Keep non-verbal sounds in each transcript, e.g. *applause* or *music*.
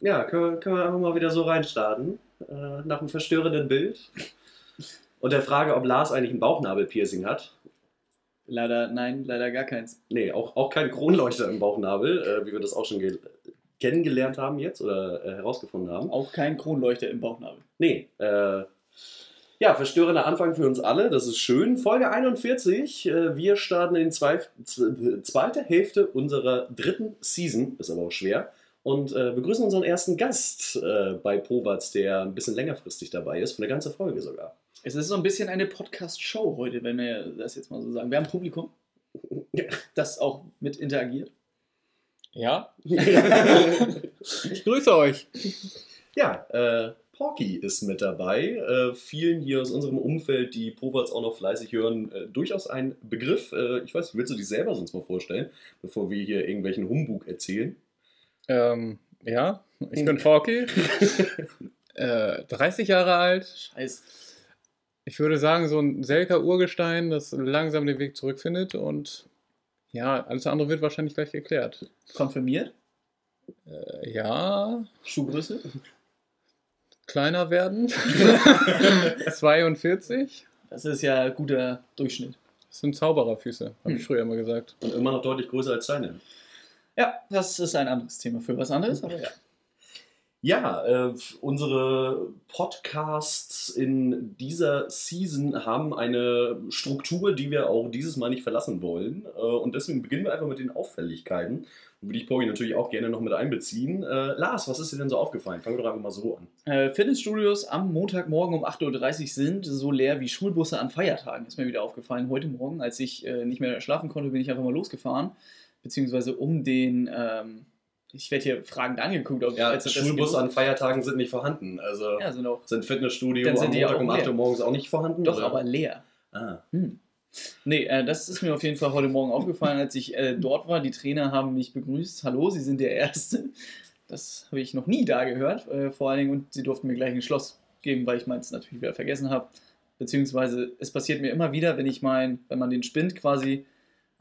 Ja, können, können wir einfach mal wieder so reinstarten. Äh, nach einem verstörenden Bild. Und der Frage, ob Lars eigentlich ein Bauchnabel-Piercing hat. Leider, nein, leider gar keins. Nee, auch, auch kein Kronleuchter im Bauchnabel, äh, wie wir das auch schon kennengelernt haben jetzt oder äh, herausgefunden haben. Auch kein Kronleuchter im Bauchnabel. Nee, äh, ja, verstörender Anfang für uns alle, das ist schön. Folge 41, äh, wir starten in zwei, zweite Hälfte unserer dritten Season, ist aber auch schwer, und äh, begrüßen unseren ersten Gast äh, bei Pobatz, der ein bisschen längerfristig dabei ist, für eine ganze Folge sogar. Es ist so ein bisschen eine Podcast-Show heute, wenn wir das jetzt mal so sagen. Wir haben Publikum, das auch mit interagiert. Ja. *laughs* ich grüße euch. Ja, äh, Porky ist mit dabei. Äh, vielen hier aus unserem Umfeld, die Poberts auch noch fleißig hören, äh, durchaus ein Begriff. Äh, ich weiß nicht, willst du dich selber sonst mal vorstellen, bevor wir hier irgendwelchen Humbug erzählen? Ähm, ja, ich bin Porky. 30 *laughs* äh, Jahre alt. Scheiße. Ich würde sagen, so ein Selker-Urgestein, das langsam den Weg zurückfindet und ja, alles andere wird wahrscheinlich gleich geklärt. Konfirmiert? Äh, ja. Schuhgröße? Kleiner werden. *laughs* 42. Das ist ja guter Durchschnitt. Das sind Zaubererfüße, habe hm. ich früher immer gesagt. Und immer noch deutlich größer als deine. Ja, das ist ein anderes Thema für was anderes, aber ja. Ja, äh, unsere Podcasts in dieser Season haben eine Struktur, die wir auch dieses Mal nicht verlassen wollen. Äh, und deswegen beginnen wir einfach mit den Auffälligkeiten. Würde ich Poggi natürlich auch gerne noch mit einbeziehen. Äh, Lars, was ist dir denn so aufgefallen? Fangen wir doch einfach mal so an. Äh, Fitnessstudios am Montagmorgen um 8.30 Uhr sind so leer wie Schulbusse an Feiertagen. Ist mir wieder aufgefallen. Heute Morgen, als ich äh, nicht mehr schlafen konnte, bin ich einfach mal losgefahren. Beziehungsweise um den. Ähm, ich werde hier fragend angeguckt. Ob ja, Schulbusse an Feiertagen sind nicht vorhanden. Also ja, sind, auch, sind Fitnessstudio am Montag um 8 Uhr morgens auch nicht vorhanden? Doch, oder? aber leer. Ah. Hm. Nee, äh, das ist mir auf jeden Fall heute Morgen aufgefallen, als ich äh, dort war. Die Trainer haben mich begrüßt. Hallo, Sie sind der Erste. Das habe ich noch nie da gehört, äh, vor allen Dingen. Und sie durften mir gleich ein Schloss geben, weil ich meins natürlich wieder vergessen habe. Beziehungsweise es passiert mir immer wieder, wenn ich mein, wenn man den Spind quasi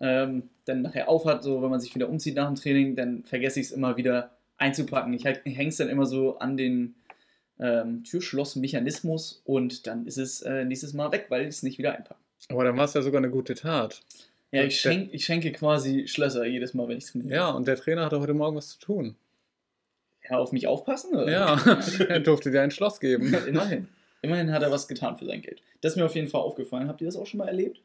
ähm, dann nachher aufhat, so wenn man sich wieder umzieht nach dem Training, dann vergesse ich es immer wieder einzupacken. Ich hänge es dann immer so an den ähm, Türschlossmechanismus und dann ist es äh, nächstes Mal weg, weil ich es nicht wieder einpacke. Aber dann war es ja sogar eine gute Tat. Ja, ich, schenk, ich schenke quasi Schlösser jedes Mal, wenn ich trainiere. Ja, und der Trainer hatte heute Morgen was zu tun. Ja, auf mich aufpassen? Oder? Ja, *laughs* er durfte dir ein Schloss geben. immerhin. Immerhin hat er was getan für sein Geld. Das ist mir auf jeden Fall aufgefallen. Habt ihr das auch schon mal erlebt?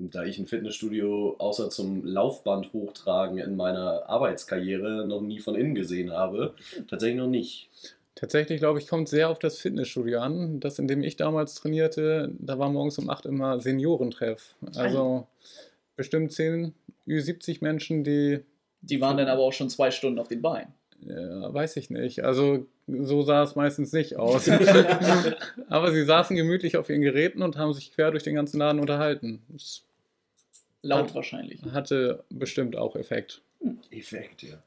Da ich ein Fitnessstudio außer zum Laufband hochtragen in meiner Arbeitskarriere noch nie von innen gesehen habe, tatsächlich noch nicht. Tatsächlich, glaube ich, kommt sehr auf das Fitnessstudio an. Das, in dem ich damals trainierte, da war morgens um 8 immer Seniorentreff. Also bestimmt 10 Ü70 Menschen, die. Die waren dann aber auch schon zwei Stunden auf den Beinen. Ja, weiß ich nicht. Also so sah es meistens nicht aus. *laughs* aber sie saßen gemütlich auf ihren Geräten und haben sich quer durch den ganzen Laden unterhalten. Das Laut hat, wahrscheinlich. Hatte bestimmt auch Effekt. Effekt, ja.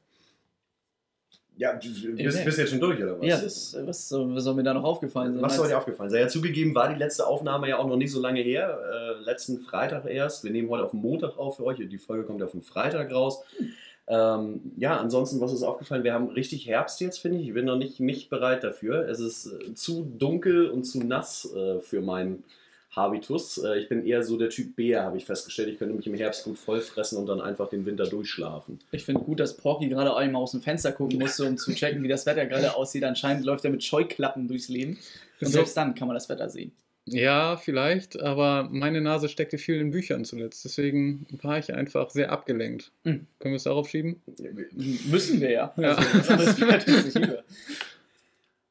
Ja, du bist, bist, jetzt schon durch, oder was? Ja, das, was, soll, was soll mir da noch aufgefallen sein? Was soll dir aufgefallen sein? Ja, zugegeben war die letzte Aufnahme ja auch noch nicht so lange her. Äh, letzten Freitag erst. Wir nehmen heute auf den Montag auf für euch. Die Folge kommt ja auf den Freitag raus. Ähm, ja, ansonsten, was ist aufgefallen? Wir haben richtig Herbst jetzt, finde ich. Ich bin noch nicht, nicht bereit dafür. Es ist äh, zu dunkel und zu nass äh, für meinen Habitus. Äh, ich bin eher so der Typ Bär, habe ich festgestellt. Ich könnte mich im Herbst gut vollfressen und dann einfach den Winter durchschlafen. Ich finde gut, dass Porky gerade einmal aus dem Fenster gucken musste, um zu checken, wie das Wetter gerade aussieht. Anscheinend läuft er mit Scheuklappen durchs Leben. Und selbst dann kann man das Wetter sehen. Ja, vielleicht, aber meine Nase steckte viel in Büchern zuletzt. Deswegen war ich einfach sehr abgelenkt. Mhm. Können wir es darauf schieben? Müssen wir ja. ja. Also, *laughs*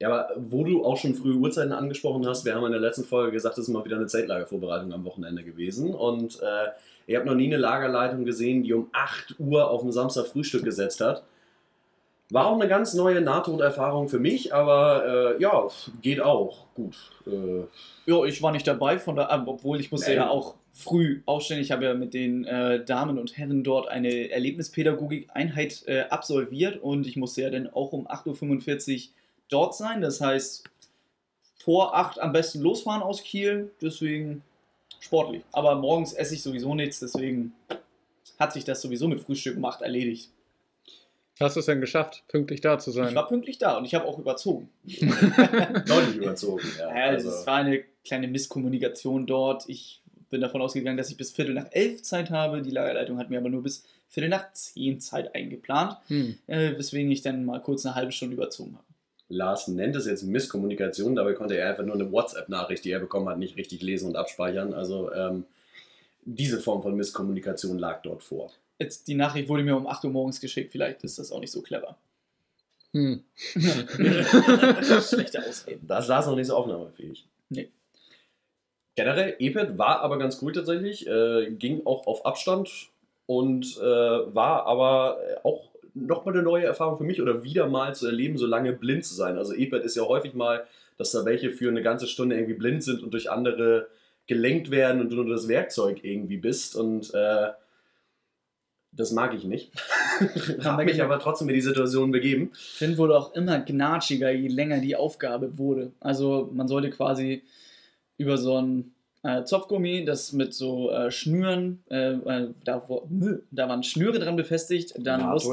Ja, aber wo du auch schon frühe Uhrzeiten angesprochen hast, wir haben in der letzten Folge gesagt, es ist mal wieder eine Zeltlagervorbereitung am Wochenende gewesen. Und äh, ihr habt noch nie eine Lagerleitung gesehen, die um 8 Uhr auf dem Samstag Frühstück gesetzt hat. War auch eine ganz neue Nahtoderfahrung für mich, aber äh, ja, geht auch gut. Äh, ja, ich war nicht dabei, von der, äh, obwohl ich musste nee. ja auch früh aufstehen. Ich habe ja mit den äh, Damen und Herren dort eine Erlebnispädagogik-Einheit äh, absolviert und ich musste ja dann auch um 8.45 Uhr dort sein. Das heißt, vor 8 am besten losfahren aus Kiel. Deswegen sportlich. Aber morgens esse ich sowieso nichts, deswegen hat sich das sowieso mit Frühstück 8 erledigt. Hast du es denn geschafft, pünktlich da zu sein? Ich war pünktlich da und ich habe auch überzogen. *laughs* Deutlich überzogen. Ja, Ja, also, es war eine kleine Misskommunikation dort. Ich bin davon ausgegangen, dass ich bis Viertel nach elf Zeit habe. Die Lagerleitung hat mir aber nur bis Viertel nach zehn Zeit eingeplant, Hm. äh, weswegen ich dann mal kurz eine halbe Stunde überzogen habe. Lars nennt es jetzt Misskommunikation, dabei konnte er einfach nur eine WhatsApp-Nachricht, die er bekommen hat, nicht richtig lesen und abspeichern. Also ähm, diese Form von Misskommunikation lag dort vor. Jetzt, die Nachricht wurde mir um 8 Uhr morgens geschickt, vielleicht ist das auch nicht so clever. Hm. *laughs* Schlechte Ausreden. Da ist Lars noch nicht so aufnahmefähig. Nee. Generell, EPET war aber ganz cool tatsächlich, äh, ging auch auf Abstand und äh, war aber auch nochmal eine neue Erfahrung für mich oder wieder mal zu erleben, so lange blind zu sein. Also EPET ist ja häufig mal, dass da welche für eine ganze Stunde irgendwie blind sind und durch andere gelenkt werden und du nur das Werkzeug irgendwie bist und äh, das mag ich nicht. *laughs* Habe mich aber trotzdem in die Situation begeben. Finn wurde auch immer gnatschiger, je länger die Aufgabe wurde. Also man sollte quasi über so ein äh, Zopfgummi, das mit so äh, Schnüren, äh, äh, da, wo, da waren Schnüre dran befestigt, dann NATO mussten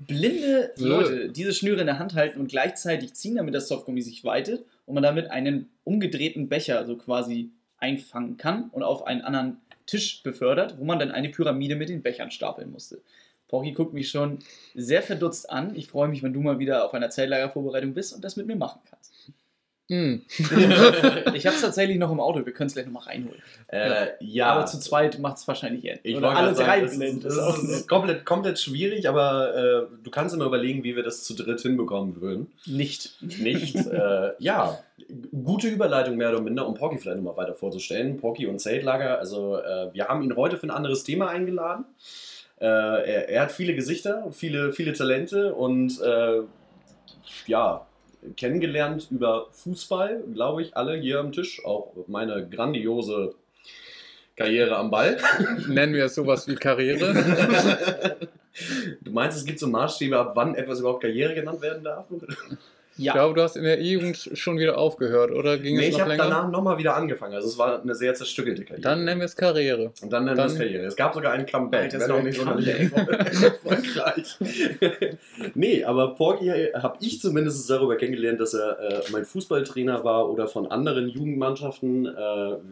blinde. Leute diese Schnüre in der Hand halten und gleichzeitig ziehen, damit das Softgummi sich weitet und man damit einen umgedrehten Becher so quasi einfangen kann und auf einen anderen Tisch befördert, wo man dann eine Pyramide mit den Bechern stapeln musste. Porky guckt mich schon sehr verdutzt an. Ich freue mich, wenn du mal wieder auf einer Zeltlagervorbereitung bist und das mit mir machen kannst. Hm. *laughs* ich habe es tatsächlich noch im Auto, wir können es gleich nochmal reinholen. Äh, ja, Aber zu zweit macht es wahrscheinlich eher. Ich Oder alle drei sagen, das das ist auch ist, komplett, komplett schwierig, aber äh, du kannst immer überlegen, wie wir das zu dritt hinbekommen würden. Nicht. Nicht. *laughs* äh, ja, gute Überleitung mehr oder minder, um Porky vielleicht nochmal weiter vorzustellen. Porky und Zeltlager, also äh, wir haben ihn heute für ein anderes Thema eingeladen. Äh, er, er hat viele Gesichter, viele, viele Talente und äh, ja, kennengelernt über Fußball, glaube ich, alle hier am Tisch. Auch meine grandiose Karriere am Ball. *laughs* Nennen wir es sowas wie Karriere. *laughs* du meinst, es gibt so Maßstäbe, ab wann etwas überhaupt Karriere genannt werden darf? Ich Ja, glaube, du hast in der E-Jugend schon wieder aufgehört, oder ging Nee, es ich noch habe länger? danach nochmal wieder angefangen. Also es war eine sehr zerstückelte Karriere. Dann nennen wir es Karriere. Und dann nennen wir es Karriere. Es gab sogar ein Comeback. Wäre so noch nicht Comeback. erfolgreich. nee, aber Porky habe ich zumindest darüber kennengelernt, dass er äh, mein Fußballtrainer war oder von anderen Jugendmannschaften. Äh,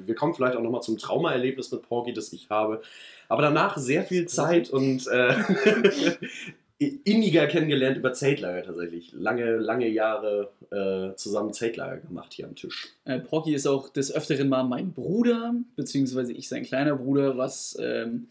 wir kommen vielleicht auch nochmal zum Traumaerlebnis mit Porky, das ich habe. Aber danach sehr viel Zeit und äh, *laughs* inniger kennengelernt über Zeltlager tatsächlich. Lange, lange Jahre äh, zusammen Zeltlager gemacht hier am Tisch. Äh, Porky ist auch des Öfteren mal mein Bruder, beziehungsweise ich sein kleiner Bruder, was ähm,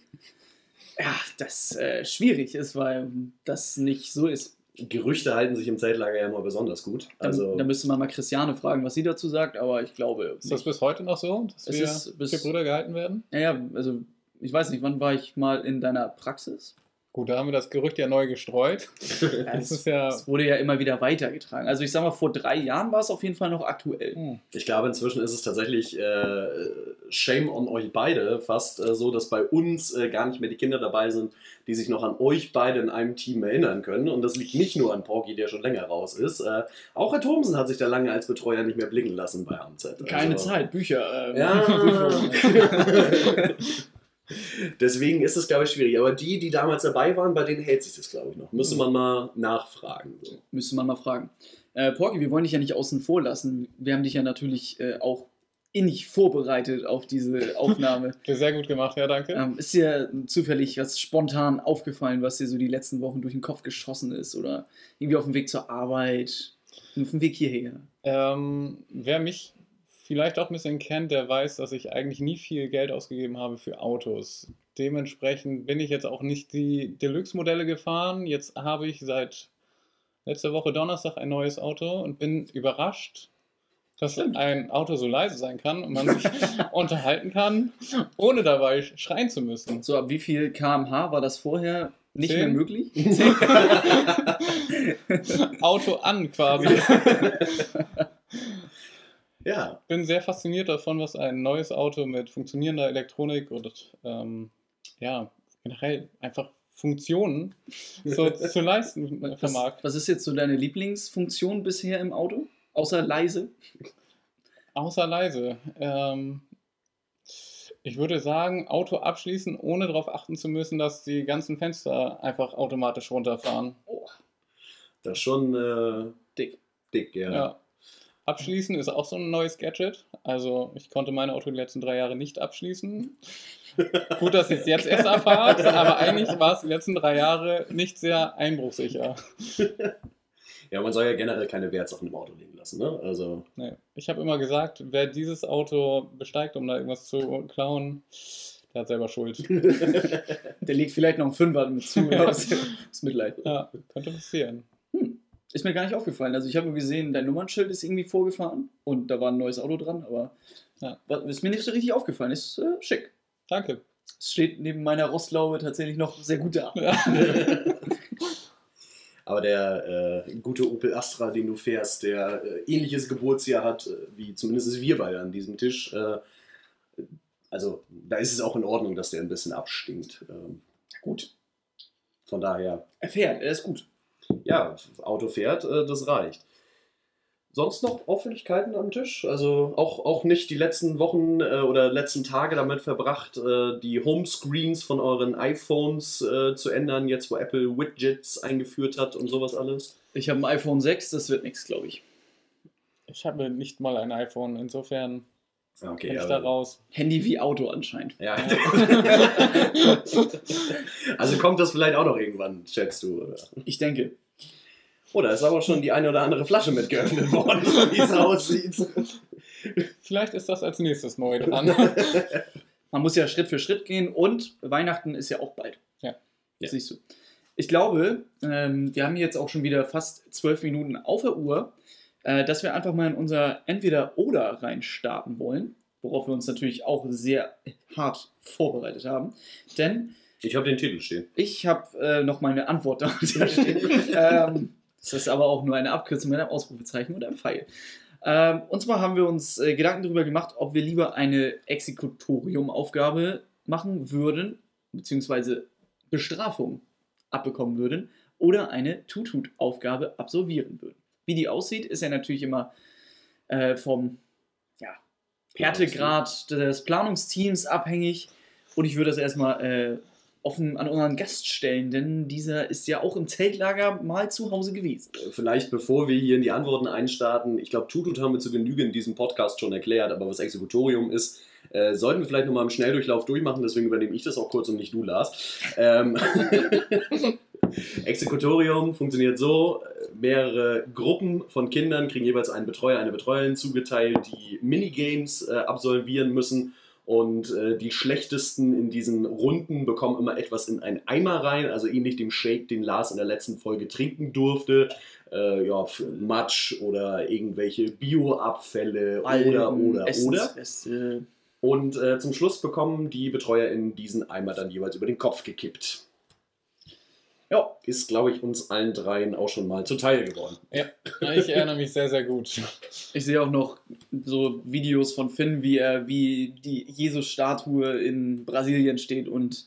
ja, das äh, schwierig ist, weil das nicht so ist. Gerüchte halten sich im Zeltlager ja immer besonders gut. Da, Also, da müsste man mal Christiane fragen, was sie dazu sagt, aber ich glaube. Ist das Nicht. bis heute noch so, dass Es wir ist bis- Brüder gehalten werden? Naja, also ich weiß nicht, wann war ich mal in deiner Praxis? Gut, da haben wir das Gerücht ja neu gestreut. *laughs* Das ist ja. Es wurde ja immer wieder weitergetragen. Also ich sag mal, vor drei Jahren war es auf jeden Fall noch aktuell. Hm. Ich glaube, inzwischen ist es tatsächlich äh, Shame on euch beide fast äh, so, dass bei uns äh, gar nicht mehr die Kinder dabei sind, die sich noch an euch beide in einem Team erinnern können. Und das liegt nicht nur an Porky, der schon länger raus ist. Äh, auch Herr Thomsen hat sich da lange als Betreuer nicht mehr blicken lassen bei AMZ. Keine Also, Zeit, Bücher. ähm, Ja. *laughs* *laughs* Deswegen ist es, glaube ich, schwierig. Aber die, die damals dabei waren, bei denen hält sich das, glaube ich, noch. Müsste man mal nachfragen. So. Müsste man mal fragen. Äh, Porky, wir wollen dich ja nicht außen vor lassen. Wir haben dich ja natürlich äh, auch innig vorbereitet auf diese *laughs* Aufnahme. Sehr gut gemacht, ja, danke. ähm, ist dir zufällig was spontan aufgefallen, was dir so die letzten Wochen durch den Kopf geschossen ist? Oder irgendwie auf dem Weg zur Arbeit, auf dem Weg hierher? Ähm, wer mich vielleicht auch ein bisschen kennt, der weiß, dass ich eigentlich nie viel Geld ausgegeben habe für Autos. Dementsprechend bin ich jetzt auch nicht die Deluxe-Modelle gefahren. Jetzt habe ich seit letzter Woche Donnerstag ein neues Auto und bin überrascht, dass Stimmt. ein Auto so leise sein kann und man sich *laughs* unterhalten kann, ohne dabei schreien zu müssen. So, ab wie viel kmh war das vorher nicht Zehn. mehr möglich? *laughs* Auto an quasi. *laughs* Ja, bin sehr fasziniert davon, was ein neues Auto mit funktionierender Elektronik und ähm, ja, generell einfach Funktionen so *laughs* zu leisten Was, vermag. was ist jetzt so deine Lieblingsfunktion bisher im Auto? Außer leise? Außer leise. Ähm, ich würde sagen, Auto abschließen, ohne darauf achten zu müssen, dass die ganzen Fenster einfach automatisch runterfahren. Oh, Das ist schon äh, Dick. Dick, ja. Ja. Abschließen ist auch so ein neues Gadget. Also ich konnte mein Auto die letzten drei Jahre nicht abschließen. Gut, dass ich es jetzt erst erfahre, aber eigentlich war es die letzten drei Jahre nicht sehr einbruchsicher. *laughs* Ja, man soll ja generell keine Wertsachen im Auto liegen lassen, ne? Also, Nee. Ich habe immer gesagt, wer dieses Auto besteigt, um da irgendwas zu klauen, der hat selber Schuld. *laughs* Der legt vielleicht noch einen Fünfer mit zu. aus, aus Mitleid. Ja, könnte passieren. Ist mir gar nicht aufgefallen. Also ich habe nur gesehen, dein Nummernschild ist irgendwie vorgefahren und da war ein neues Auto dran, aber Ja. ist mir nicht so richtig aufgefallen. Ist äh, schick. Danke. Es steht neben meiner Rostlaube tatsächlich noch sehr gut da. Ja. *laughs* aber der äh, gute Opel Astra, den du fährst, der äh, ähnliches Geburtsjahr hat, äh, wie zumindest wir beide an diesem Tisch, äh, also da ist es auch in Ordnung, dass der ein bisschen abstinkt. Ähm, Gut. von daher, Er fährt, er ist gut. Ja, Auto fährt, äh, das reicht. Sonst noch Auffälligkeiten am Tisch? Also auch, auch nicht die letzten Wochen äh, oder letzten Tage damit verbracht, äh, die Homescreens von euren iPhones äh, zu ändern, jetzt wo Apple Widgets eingeführt hat und sowas alles? Ich habe ein iPhone 6, das wird nichts, glaube ich. Ich habe nicht mal ein iPhone, insofern Okay, ich da raus. Handy wie Auto anscheinend. Ja. *laughs* also kommt das vielleicht auch noch irgendwann, schätzt du? Oder? Ich denke. Oh, da ist aber schon die eine oder andere Flasche mit geöffnet worden, wie es aussieht. Vielleicht ist das als nächstes neu *laughs* dran. Man muss ja Schritt für Schritt gehen und Weihnachten ist ja auch bald. Ja. Das siehst du. Ich glaube, ähm, wir haben jetzt auch schon wieder fast zwölf Minuten auf der Uhr, äh, dass wir einfach mal in unser Entweder-Oder reinstarten wollen, worauf wir uns natürlich auch sehr hart vorbereitet haben. Denn Ich habe den Titel stehen. ich habe äh, noch meine Antwort *laughs* da stehen. *laughs* ähm, das ist aber auch nur eine Abkürzung mit einem Ausrufezeichen und einem Pfeil. Ähm, und zwar haben wir uns äh, Gedanken darüber gemacht, ob wir lieber eine Exekutorium-Aufgabe machen würden, beziehungsweise Bestrafung abbekommen würden, oder eine Tutut-Aufgabe absolvieren würden. Wie die aussieht, ist ja natürlich immer äh, vom ja, Härtegrad des Planungsteams abhängig. Und ich würde das erstmal äh, offen an unseren Gast stellen, denn dieser ist ja auch im Zeltlager mal zu Hause gewesen. Vielleicht bevor wir hier in die Antworten einstarten, ich glaube, Tutut haben wir zu Genüge in diesem Podcast schon erklärt, aber was Exekutorium ist, äh, sollten wir vielleicht nochmal im Schnelldurchlauf durchmachen, deswegen übernehme ich das auch kurz und nicht du, Lars. Ähm, *laughs* *laughs* Exekutorium funktioniert so, mehrere Gruppen von Kindern kriegen jeweils einen Betreuer, eine Betreuerin zugeteilt, die Minigames äh, absolvieren müssen und äh, die schlechtesten in diesen Runden bekommen immer etwas in einen Eimer rein, also ähnlich dem Shake, den Lars in der letzten Folge trinken durfte. Äh, ja, Matsch oder irgendwelche Bioabfälle oder, oder, oder. Und äh, zum Schluss bekommen die Betreuer in diesen Eimer dann jeweils über den Kopf gekippt. Ja, ist, glaube ich, uns allen dreien auch schon mal zuteil geworden. Ja, ich erinnere mich sehr, sehr gut. Ich sehe auch noch so Videos von Finn, wie er wie die Jesus-Statue in Brasilien steht und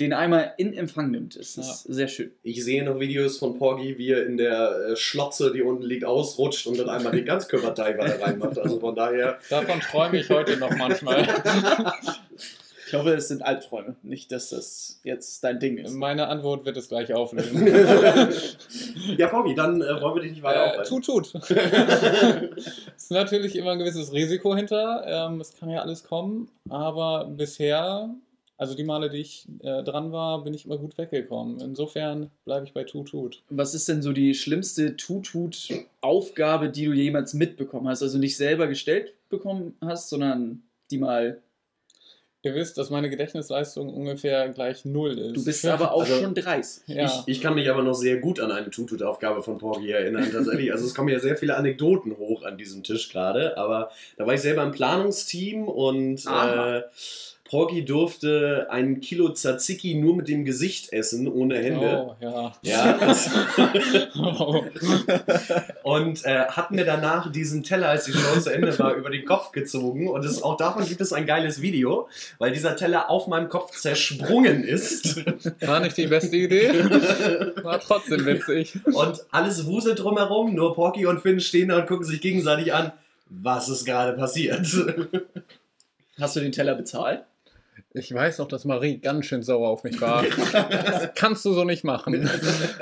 den einmal in Empfang nimmt. Das ist sehr schön. Ich sehe noch Videos von Porgy, wie er in der äh, Schlotze, die unten liegt, ausrutscht und dann einmal den Ganzkörperteil reinmacht. Also von daher, Davon träume ich heute noch manchmal. *laughs* Ich hoffe, es sind Albträume, nicht, dass das jetzt dein Ding ist. Meine Antwort wird es gleich aufnehmen. *laughs* ja, Porgy, dann äh, wollen wir dich nicht weiter Äh, aufhalten. tut, tut. *laughs* ist natürlich immer ein gewisses Risiko hinter. Ähm, es kann ja alles kommen, aber bisher, also die Male, die ich äh, dran war, bin ich immer gut weggekommen. Insofern bleibe ich bei Tut, tut. Was ist denn so die schlimmste Tutut-Aufgabe, die du jemals mitbekommen hast? Also nicht selber gestellt bekommen hast, sondern die mal. Ihr wisst, dass meine Gedächtnisleistung ungefähr gleich null ist. Du bist aber auch Also- schon 30. Ja. Ich, ich kann mich aber noch sehr gut an eine Tutut-Aufgabe von Porgy erinnern, tatsächlich. Also es kommen ja sehr viele Anekdoten hoch an diesem Tisch gerade, aber da war ich selber im Planungsteam und äh, Porgy durfte ein Kilo Tzatziki nur mit dem Gesicht essen, ohne Hände. Oh, ja. Ja, das, *laughs* Oh. *laughs* und äh, hat mir danach diesen Teller, als die Show zu Ende war, über den Kopf gezogen. Und es, auch davon gibt es ein geiles Video, weil dieser Teller auf meinem Kopf zersprungen ist. War nicht die beste Idee. War trotzdem witzig. Und alles wuselt drumherum, nur Porky und Finn stehen da und gucken sich gegenseitig an, was ist gerade passiert. Hast du den Teller bezahlt? Ich weiß noch, dass Marie ganz schön sauer auf mich war. *laughs* Das kannst du so nicht machen.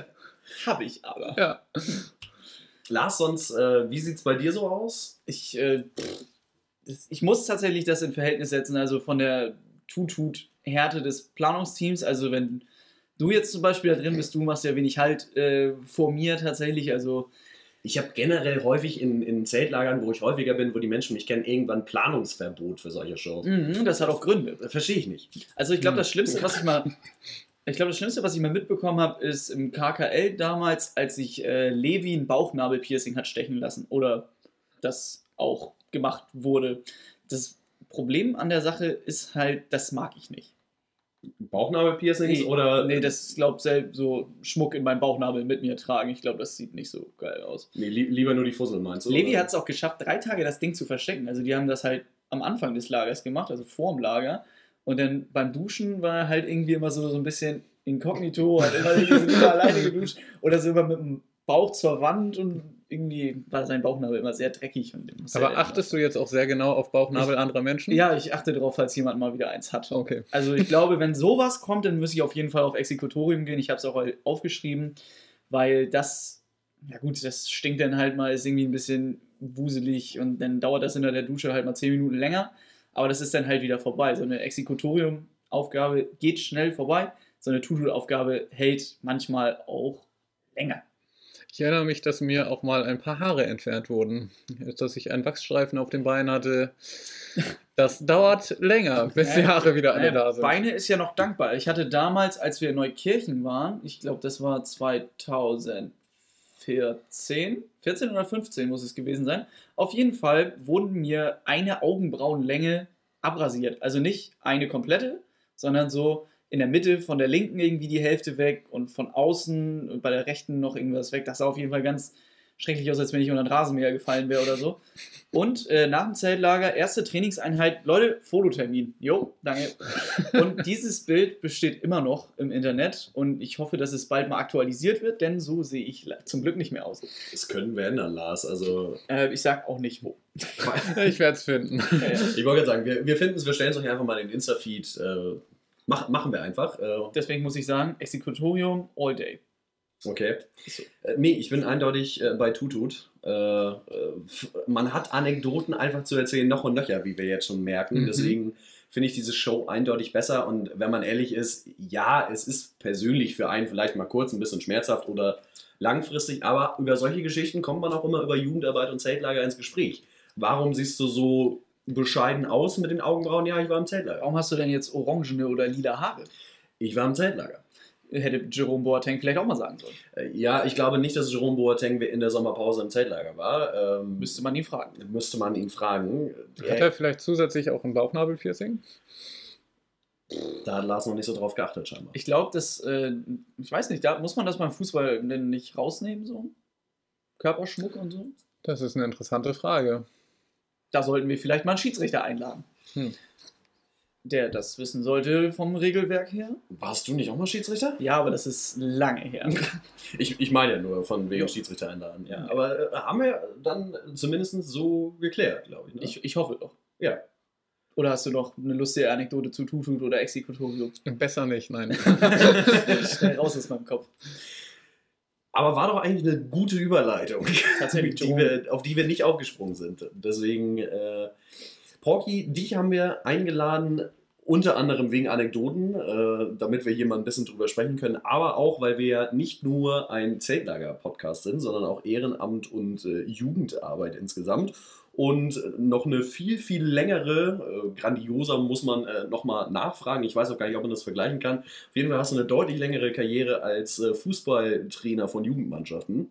*laughs* Habe ich aber. Ja. Lars, sonst, äh, wie sieht es bei dir so aus? Ich, äh, ich muss tatsächlich das in Verhältnis setzen, also von der Tutut-Härte des Planungsteams. Also wenn du jetzt zum Beispiel da drin bist, du machst ja wenig Halt äh, vor mir tatsächlich. Also Ich habe generell häufig in, in Zeltlagern, wo ich häufiger bin, wo die Menschen mich kennen, irgendwann Planungsverbot für solche Shows. mhm, das hat auch Gründe. Verstehe ich nicht. Also ich glaube, Hm. das Schlimmste, was ich mal, *laughs* ich glaube, das Schlimmste, was ich mal mitbekommen habe, ist im KKL damals, als sich äh, Levi ein Bauchnabelpiercing hat stechen lassen oder das auch gemacht wurde. Das Problem an der Sache ist halt, das mag ich nicht. Bauchnabelpiercings Nee, oder. Nee, das glaubt selbst so Schmuck in meinem Bauchnabel mit mir tragen. Ich glaube, das sieht nicht so geil aus. Nee, li lieber nur die Fussel meinst du? Levi hat es auch geschafft, drei Tage das Ding zu verstecken. Also die haben das halt am Anfang des Lagers gemacht, also vorm Lager. Und dann beim Duschen war er halt irgendwie immer so, so ein bisschen inkognito, hat immer, immer *laughs* alleine geduscht oder so immer mit dem Bauch zur Wand und irgendwie war sein Bauchnabel immer sehr dreckig. Und Aber er- achtest du jetzt auch sehr genau auf Bauchnabel anderer Menschen? Ja, ich achte darauf, falls jemand mal wieder eins hat. Okay. Also ich glaube, wenn sowas kommt, dann muss ich auf jeden Fall auf Exekutorium gehen. Ich habe es auch aufgeschrieben, weil das, ja gut, das stinkt dann halt mal, ist irgendwie ein bisschen wuselig und dann dauert das in der Dusche halt mal 10 Minuten länger. Aber das ist dann halt wieder vorbei. So eine Exekutorium-Aufgabe geht schnell vorbei. So eine Tutu-Aufgabe hält manchmal auch länger. Ich erinnere mich, dass mir auch mal ein paar Haare entfernt wurden. Dass ich einen Wachsstreifen auf dem Bein hatte. Das *laughs* dauert länger, bis die Haare wieder alle Naja, da sind. Beine ist ja noch dankbar. Ich hatte damals, als wir in Neukirchen waren, ich glaube, das war 2014, 14 oder 15 muss es gewesen sein. Auf jeden Fall wurden mir eine Augenbrauenlänge abrasiert. Also nicht eine komplette, sondern so in der Mitte von der linken irgendwie die Hälfte weg und von außen bei der rechten noch irgendwas weg. Das sah auf jeden Fall ganz schrecklich aus, als wenn ich unter den Rasenmäher gefallen wäre oder so. Und äh, nach dem Zeltlager, erste Trainingseinheit, Leute, Fototermin. Jo, danke. Und dieses Bild besteht immer noch im Internet und ich hoffe, dass es bald mal aktualisiert wird, denn so sehe ich zum Glück nicht mehr aus. Das können wir ändern, Lars. Also, Äh, ich sag auch nicht wo. Ich werde es finden. Äh, ich wollte gerade sagen, wir, wir finden es, wir stellen es euch einfach mal in den Insta-Feed. Äh, mach, machen wir einfach. Äh, deswegen muss ich sagen, Exekutorium all day. Okay. Äh, nee, ich bin eindeutig äh, bei Tutut. Man hat Anekdoten einfach zu erzählen, noch und nöcher, wie wir jetzt schon merken. Mhm. Deswegen finde ich diese Show eindeutig besser. Und wenn man ehrlich ist, ja, es ist persönlich für einen vielleicht mal kurz ein bisschen schmerzhaft oder langfristig, aber über solche Geschichten kommt man auch immer über Jugendarbeit und Zeltlager ins Gespräch. Warum siehst du so bescheiden aus mit den Augenbrauen? Ja, ich war im Zeltlager. Warum hast du denn jetzt orangene oder lila Haare? Ich war im Zeltlager. Hätte Jerome Boateng vielleicht auch mal sagen sollen. Äh, Ja, ich glaube nicht, dass Jerome Boateng in der Sommerpause im Zeltlager war. Ähm, Müsste man ihn fragen. müsste man ihn fragen. Hat er vielleicht zusätzlich auch ein Bauchnabelpiercing? Da hat Lars noch nicht so drauf geachtet, scheinbar. Ich glaube, dass, äh, ich weiß nicht, da muss man das beim Fußball denn nicht rausnehmen, so? Körperschmuck und so? Das ist eine interessante Frage. Da sollten wir vielleicht mal einen Schiedsrichter einladen. Hm. Der das wissen sollte vom Regelwerk her. Warst du nicht auch mal Schiedsrichter? Ja, aber das ist lange her. *laughs* Ich, ich meine ja nur von wegen. Schiedsrichter einladen. Ja. Aber äh, haben wir dann zumindest so geklärt, glaube ich. Ne? Ich, ich hoffe doch. ja. Oder hast du noch eine lustige Anekdote zu Tutut oder Exekutorium? Besser nicht, nein. *laughs* Schnell raus aus meinem Kopf. Aber war doch eigentlich eine gute Überleitung, *laughs* Tatsächlich, die wir, auf die wir nicht aufgesprungen sind. Deswegen, äh, Porky, dich haben wir eingeladen, unter anderem wegen Anekdoten, äh, damit wir hier mal ein bisschen drüber sprechen können, aber auch, weil wir ja nicht nur ein Zeltlager-Podcast sind, sondern auch Ehrenamt und äh, Jugendarbeit insgesamt. Und noch eine viel, viel längere, äh, grandioser muss man äh, nochmal nachfragen. Ich weiß auch gar nicht, ob man das vergleichen kann. Auf jeden Fall hast du eine deutlich längere Karriere als äh, Fußballtrainer von Jugendmannschaften.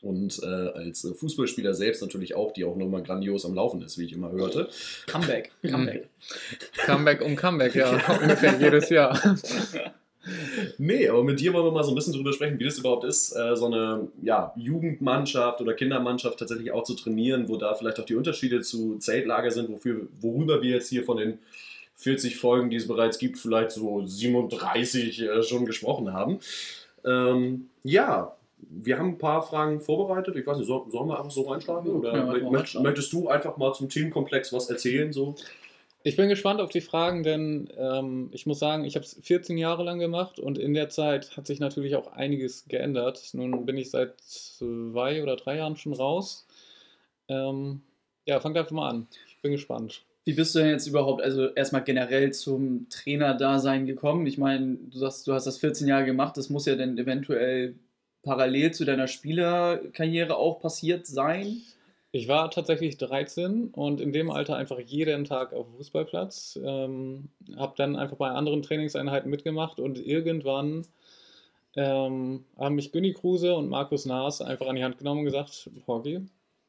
Und äh, als äh, Fußballspieler selbst natürlich auch, die auch nochmal grandios am Laufen ist, wie ich immer hörte. Comeback. *laughs* Comeback. Comeback um Comeback, ja. *laughs* Ungefähr jedes Jahr. *laughs* Nee, aber mit dir wollen wir mal so ein bisschen drüber sprechen, wie das überhaupt ist, äh, so eine ja, Jugendmannschaft oder Kindermannschaft tatsächlich auch zu trainieren, wo da vielleicht auch die Unterschiede zu Zeltlager sind, wofür, worüber wir jetzt hier von den 40 Folgen, die es bereits gibt, vielleicht so 37 äh, schon gesprochen haben. Ähm, ja, wir haben ein paar Fragen vorbereitet. Ich weiß nicht, soll, sollen wir einfach so reinstarten? Oder Ja, einfach mal möcht, reinstarten. möchtest du einfach mal zum Themenkomplex was erzählen? So? Ich bin gespannt auf die Fragen, denn ähm, ich muss sagen, ich habe es 14 Jahre lang gemacht und in der Zeit hat sich natürlich auch einiges geändert. Nun bin ich seit zwei oder drei Jahren schon raus. Ähm, ja, fangt einfach mal an. Ich bin gespannt. Wie bist du denn jetzt überhaupt, also erstmal generell zum Trainerdasein gekommen? Ich meine, du sagst, du hast das 14 Jahre gemacht, das muss ja dann eventuell parallel zu deiner Spielerkarriere auch passiert sein. Ich war tatsächlich 13 und in dem Alter einfach jeden Tag auf dem Fußballplatz. Ähm, habe dann einfach bei anderen Trainingseinheiten mitgemacht und irgendwann ähm, haben mich Günni Kruse und Markus Naas einfach an die Hand genommen und gesagt, Horgi,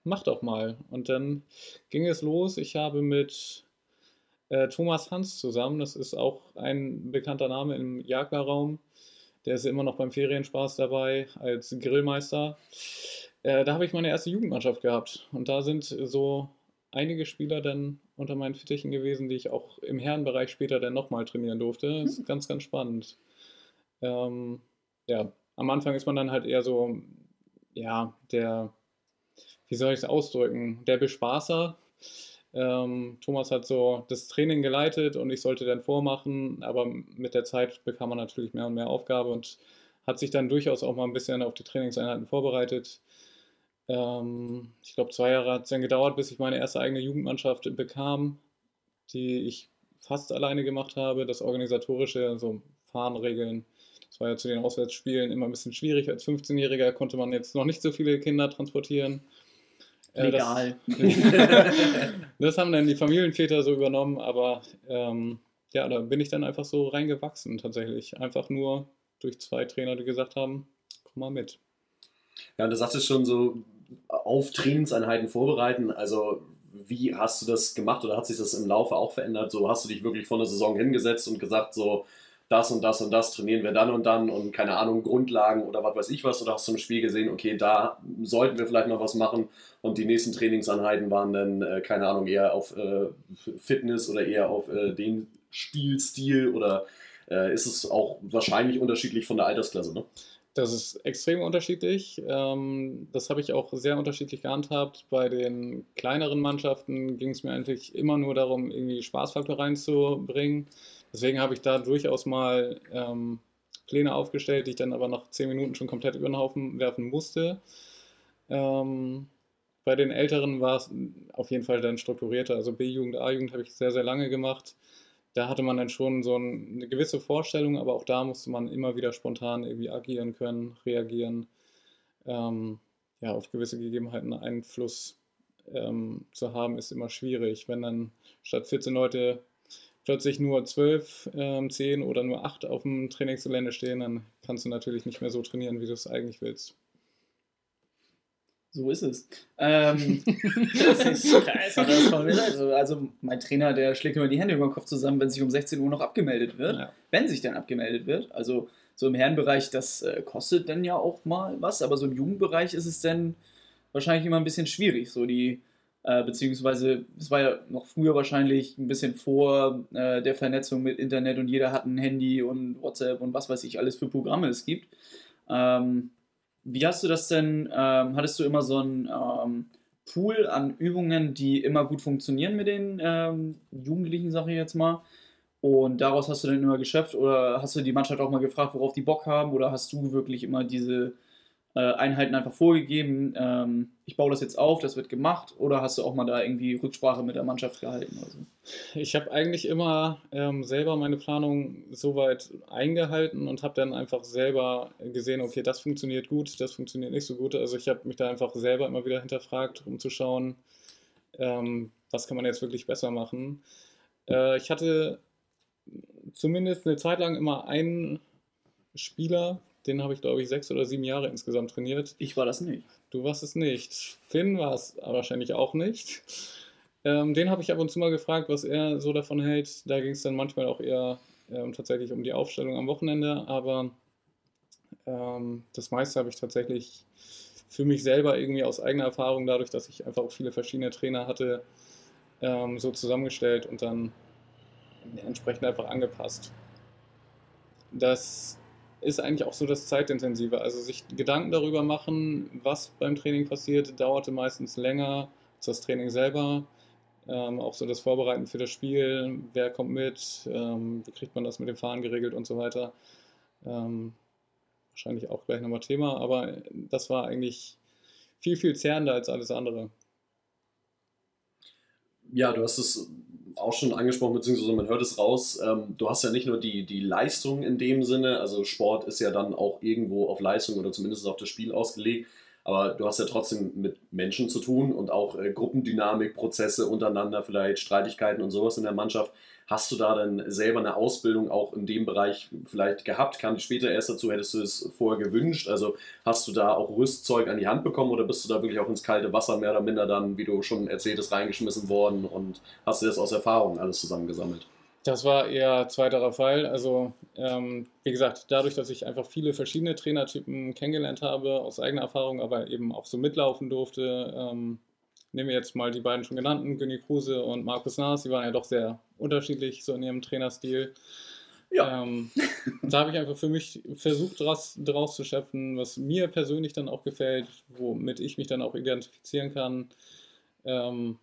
mach doch mal. Und dann ging es los. Ich habe mit äh, Thomas Hans zusammen, das ist auch ein bekannter Name im Jagdraum, der ist immer noch beim Ferienspaß dabei als Grillmeister. Äh, da habe ich meine erste Jugendmannschaft gehabt. Und da sind so einige Spieler dann unter meinen Fittichen gewesen, die ich auch im Herrenbereich später dann nochmal trainieren durfte. Das ist ganz, ganz spannend. Ähm, ja, am Anfang ist man dann halt eher so, ja, der, wie soll ich es ausdrücken, der Bespaßer. Ähm, Thomas hat so das Training geleitet und ich sollte dann vormachen, aber mit der Zeit bekam man natürlich mehr und mehr Aufgabe und hat sich dann durchaus auch mal ein bisschen auf die Trainingseinheiten vorbereitet. Ähm, ich glaube, zwei Jahre hat es dann gedauert, bis ich meine erste eigene Jugendmannschaft bekam, die ich fast alleine gemacht habe. Das Organisatorische, also Fahrenregeln, das war ja zu den Auswärtsspielen immer ein bisschen schwierig. Als 15-Jähriger konnte man jetzt noch nicht so viele Kinder transportieren. Äh, Legal. Das, *laughs* das, haben dann die Familienväter so übernommen, aber ähm, ja, da bin ich dann einfach so reingewachsen tatsächlich. Einfach nur durch zwei Trainer, die gesagt haben, komm mal mit. Ja, und du sagtest schon so, auf Trainingseinheiten vorbereiten? Also wie hast du das gemacht oder hat sich das im Laufe auch verändert? So hast du dich wirklich vor der Saison hingesetzt und gesagt, so das und das und das trainieren wir dann und dann und keine Ahnung, Grundlagen oder was weiß ich was? Oder hast du im Spiel gesehen, okay, da sollten wir vielleicht noch was machen und die nächsten Trainingseinheiten waren dann, äh, keine Ahnung, eher auf äh, Fitness oder eher auf äh, den Spielstil oder äh, ist es auch wahrscheinlich unterschiedlich von der Altersklasse, ne? Das ist extrem unterschiedlich. Ähm, das habe ich auch sehr unterschiedlich gehandhabt. Bei den kleineren Mannschaften ging es mir eigentlich immer nur darum, irgendwie Spaßfaktor reinzubringen. Deswegen habe ich da durchaus mal ähm, Pläne aufgestellt, die ich dann aber nach zehn Minuten schon komplett über den Haufen werfen musste. Ähm, bei den Älteren war es auf jeden Fall dann strukturierter. Also B-Jugend, A-Jugend habe ich sehr, sehr lange gemacht da hatte man dann schon so eine gewisse Vorstellung, aber auch da musste man immer wieder spontan irgendwie agieren können, reagieren, ähm, ja, auf gewisse Gegebenheiten Einfluss ähm, zu haben, ist immer schwierig. Wenn dann statt 14 Leute plötzlich nur 12, ähm, 10 oder nur 8 auf dem Trainingsgelände stehen, dann kannst du natürlich nicht mehr so trainieren, wie du es eigentlich willst. So ist es. Ähm, *laughs* das ist krass. Also, also, mein Trainer, der schlägt immer die Hände über den Kopf zusammen, wenn sich um 16 Uhr noch abgemeldet wird. Ja. Wenn sich dann abgemeldet wird. Also so im Herrenbereich, das äh, kostet dann ja auch mal was, aber so im Jugendbereich ist es dann wahrscheinlich immer ein bisschen schwierig. So die, äh, beziehungsweise es war ja noch früher wahrscheinlich ein bisschen vor äh, der Vernetzung mit Internet und jeder hat ein Handy und WhatsApp und was weiß ich alles für Programme es gibt. Ähm, wie hast du das denn? Ähm, hattest du immer so einen ähm, Pool an Übungen, die immer gut funktionieren mit den ähm, Jugendlichen, sage ich jetzt mal? Und daraus hast du dann immer geschöpft oder hast du die Mannschaft auch mal gefragt, worauf die Bock haben? Oder hast du wirklich immer diese Einheiten einfach vorgegeben, ähm, ich baue das jetzt auf, das wird gemacht, oder hast du auch mal da irgendwie Rücksprache mit der Mannschaft gehalten? Oder so? Ich habe eigentlich immer ähm, selber meine Planung soweit eingehalten und habe dann einfach selber gesehen, okay, das funktioniert gut, das funktioniert nicht so gut. Also ich habe mich da einfach selber immer wieder hinterfragt, um zu schauen, ähm, was kann man jetzt wirklich besser machen. Äh, ich hatte zumindest eine Zeit lang immer einen Spieler, den habe ich, glaube ich, sechs oder sieben Jahre insgesamt trainiert. Ich war das nicht. Du warst es nicht. Finn war es wahrscheinlich auch nicht. Ähm, den habe ich ab und zu mal gefragt, was er so davon hält. Da ging es dann manchmal auch eher ähm, tatsächlich um die Aufstellung am Wochenende, aber ähm, das meiste habe ich tatsächlich für mich selber irgendwie aus eigener Erfahrung, dadurch, dass ich einfach auch viele verschiedene Trainer hatte, ähm, so zusammengestellt und dann entsprechend einfach angepasst. Das ist eigentlich auch so das Zeitintensive. Also sich Gedanken darüber machen, was beim Training passiert, dauerte meistens länger als das Training selber. Ähm, auch so das Vorbereiten für das Spiel, wer kommt mit, ähm, wie kriegt man das mit dem Fahren geregelt und so weiter. Ähm, wahrscheinlich auch gleich nochmal Thema, aber das war eigentlich viel, viel zerrender als alles andere. Ja, du hast es auch schon angesprochen, beziehungsweise man hört es raus. Ähm, du hast ja nicht nur die, die Leistung in dem Sinne, also Sport ist ja dann auch irgendwo auf Leistung oder zumindest auf das Spiel ausgelegt, aber du hast ja trotzdem mit Menschen zu tun und auch äh, Gruppendynamik, Prozesse untereinander, vielleicht Streitigkeiten und sowas in der Mannschaft. Hast du da dann selber eine Ausbildung auch in dem Bereich vielleicht gehabt? Kam später erst dazu? Hättest du es vorher gewünscht? Also hast du da auch Rüstzeug an die Hand bekommen oder bist du da wirklich auch ins kalte Wasser mehr oder minder dann, wie du schon erzählt hast, reingeschmissen worden und hast du das aus Erfahrung alles zusammengesammelt? Das war eher zweiterer Fall. Also, ähm, wie gesagt, dadurch, dass ich einfach viele verschiedene Trainertypen kennengelernt habe, aus eigener Erfahrung, aber eben auch so mitlaufen durfte, ähm, nehmen wir jetzt mal die beiden schon genannten, Günni Kruse und Markus Naas, die waren ja doch sehr unterschiedlich so in ihrem Trainerstil. Ja. Ähm, da habe ich einfach für mich versucht, daraus, daraus zu schöpfen, was mir persönlich dann auch gefällt, womit ich mich dann auch identifizieren kann. Ähm,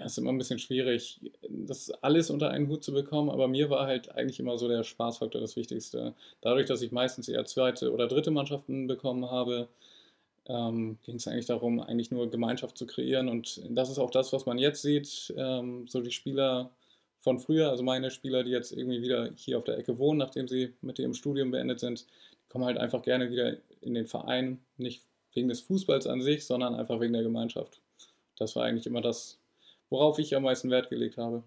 ja, ist immer ein bisschen schwierig, das alles unter einen Hut zu bekommen, aber mir war halt eigentlich immer so der Spaßfaktor das Wichtigste. Dadurch, dass ich meistens eher zweite oder dritte Mannschaften bekommen habe, ähm, ging es eigentlich darum, eigentlich nur Gemeinschaft zu kreieren. Und das ist auch das, was man jetzt sieht. Ähm, so die Spieler von früher, also meine Spieler, die jetzt irgendwie wieder hier auf der Ecke wohnen, nachdem sie mit ihrem Studium beendet sind, kommen halt einfach gerne wieder in den Verein. Nicht wegen des Fußballs an sich, sondern einfach wegen der Gemeinschaft. Das war eigentlich immer das, worauf ich am meisten Wert gelegt habe.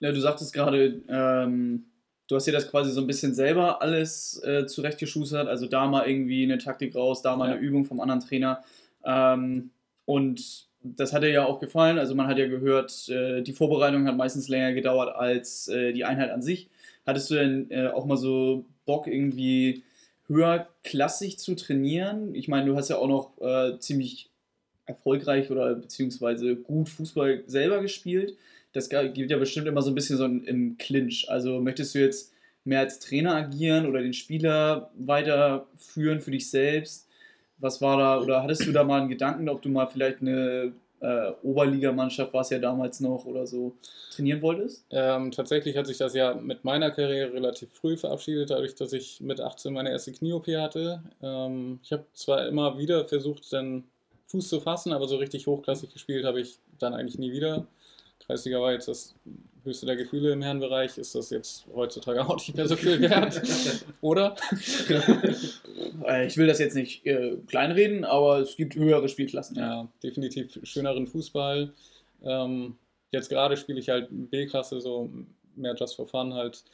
Ja, du sagtest gerade, ähm, du hast dir das quasi so ein bisschen selber alles äh, zurechtgeschustert, also da mal irgendwie eine Taktik raus, da mal ja. eine Übung vom anderen Trainer. Ähm, und das hat dir ja auch gefallen. Also man hat ja gehört, äh, die Vorbereitung hat meistens länger gedauert als äh, die Einheit an sich. Hattest du denn äh, auch mal so Bock irgendwie höherklassig zu trainieren? Ich meine, du hast ja auch noch äh, ziemlich erfolgreich oder beziehungsweise gut Fußball selber gespielt das gibt ja bestimmt immer so ein bisschen so im Clinch. Also möchtest du jetzt mehr als Trainer agieren oder den Spieler weiterführen für dich selbst? Was war da, oder hattest du da mal einen Gedanken, ob du mal vielleicht eine äh, Oberligamannschaft, war es ja damals noch oder so, trainieren wolltest? Ähm, tatsächlich hat sich das ja mit meiner Karriere relativ früh verabschiedet, dadurch, dass ich mit 18 meine erste Knie-OP hatte. Ähm, ich habe zwar immer wieder versucht, dann Fuß zu fassen, aber so richtig hochklassig gespielt habe ich dann eigentlich nie wieder. Kreisliga war jetzt das höchste der Gefühle im Herrenbereich, ist das jetzt heutzutage auch nicht mehr so viel wert, *laughs* oder? Äh, ich will das jetzt nicht äh, kleinreden, aber es gibt höhere Spielklassen. Ja, definitiv schöneren Fußball. Ähm, jetzt gerade spiele ich halt B-Klasse, so mehr Just for Fun halt.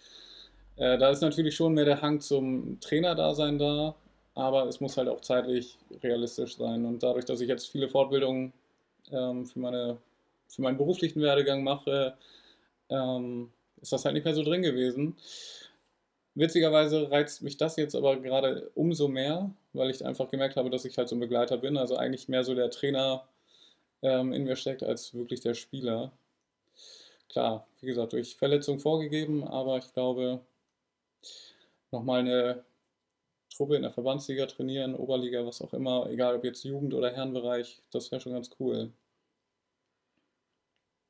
Äh, da ist natürlich schon mehr der Hang zum Trainerdasein da, aber es muss halt auch zeitlich realistisch sein. Und dadurch, dass ich jetzt viele Fortbildungen ähm, für meine für meinen beruflichen Werdegang mache, ähm, ist das halt nicht mehr so drin gewesen. Witzigerweise reizt mich das jetzt aber gerade umso mehr, weil ich einfach gemerkt habe, dass ich halt so ein Begleiter bin. Also eigentlich mehr so der Trainer ähm, in mir steckt als wirklich der Spieler. Klar, wie gesagt, durch Verletzung vorgegeben, aber ich glaube, nochmal eine Truppe in der Verbandsliga trainieren, Oberliga, was auch immer, egal ob jetzt Jugend- oder Herrenbereich, das wäre schon ganz cool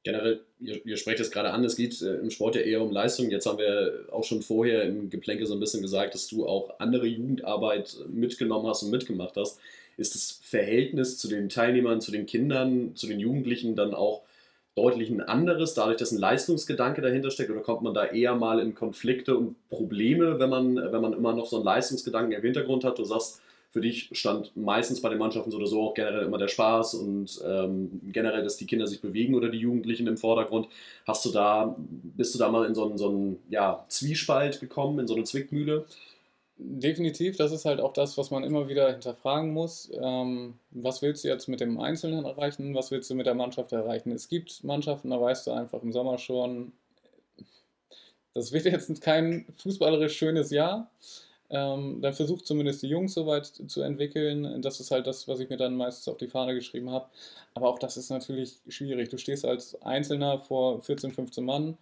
generell, ihr, ihr sprecht es gerade an, es geht äh, im Sport ja eher um Leistung. Jetzt haben wir auch schon vorher im Geplänke so ein bisschen gesagt, dass du auch andere Jugendarbeit mitgenommen hast und mitgemacht hast. Ist das Verhältnis zu den Teilnehmern, zu den Kindern, zu den Jugendlichen dann auch deutlich ein anderes, dadurch, dass ein Leistungsgedanke dahinter steckt? Oder kommt man da eher mal in Konflikte und Probleme, wenn man, wenn man immer noch so einen Leistungsgedanken im Hintergrund hat? Du sagst, für dich stand meistens bei den Mannschaften so oder so auch generell immer der Spaß und ähm, generell, dass die Kinder sich bewegen oder die Jugendlichen im Vordergrund. Hast du da, bist du da mal in so einen, so einen ja, Zwiespalt gekommen, in so eine Zwickmühle? Definitiv, das ist halt auch das, was man immer wieder hinterfragen muss. Ähm, was willst du jetzt mit dem Einzelnen erreichen? Was willst du mit der Mannschaft erreichen? Es gibt Mannschaften, da weißt du einfach im Sommer schon, das wird jetzt kein fußballerisch schönes Jahr. Ähm, dann versucht zumindest die Jungs soweit zu entwickeln. Das ist halt das, was ich mir dann meistens auf die Fahne geschrieben habe. Aber auch das ist natürlich schwierig. Du stehst als Einzelner vor 14, 15 Mann,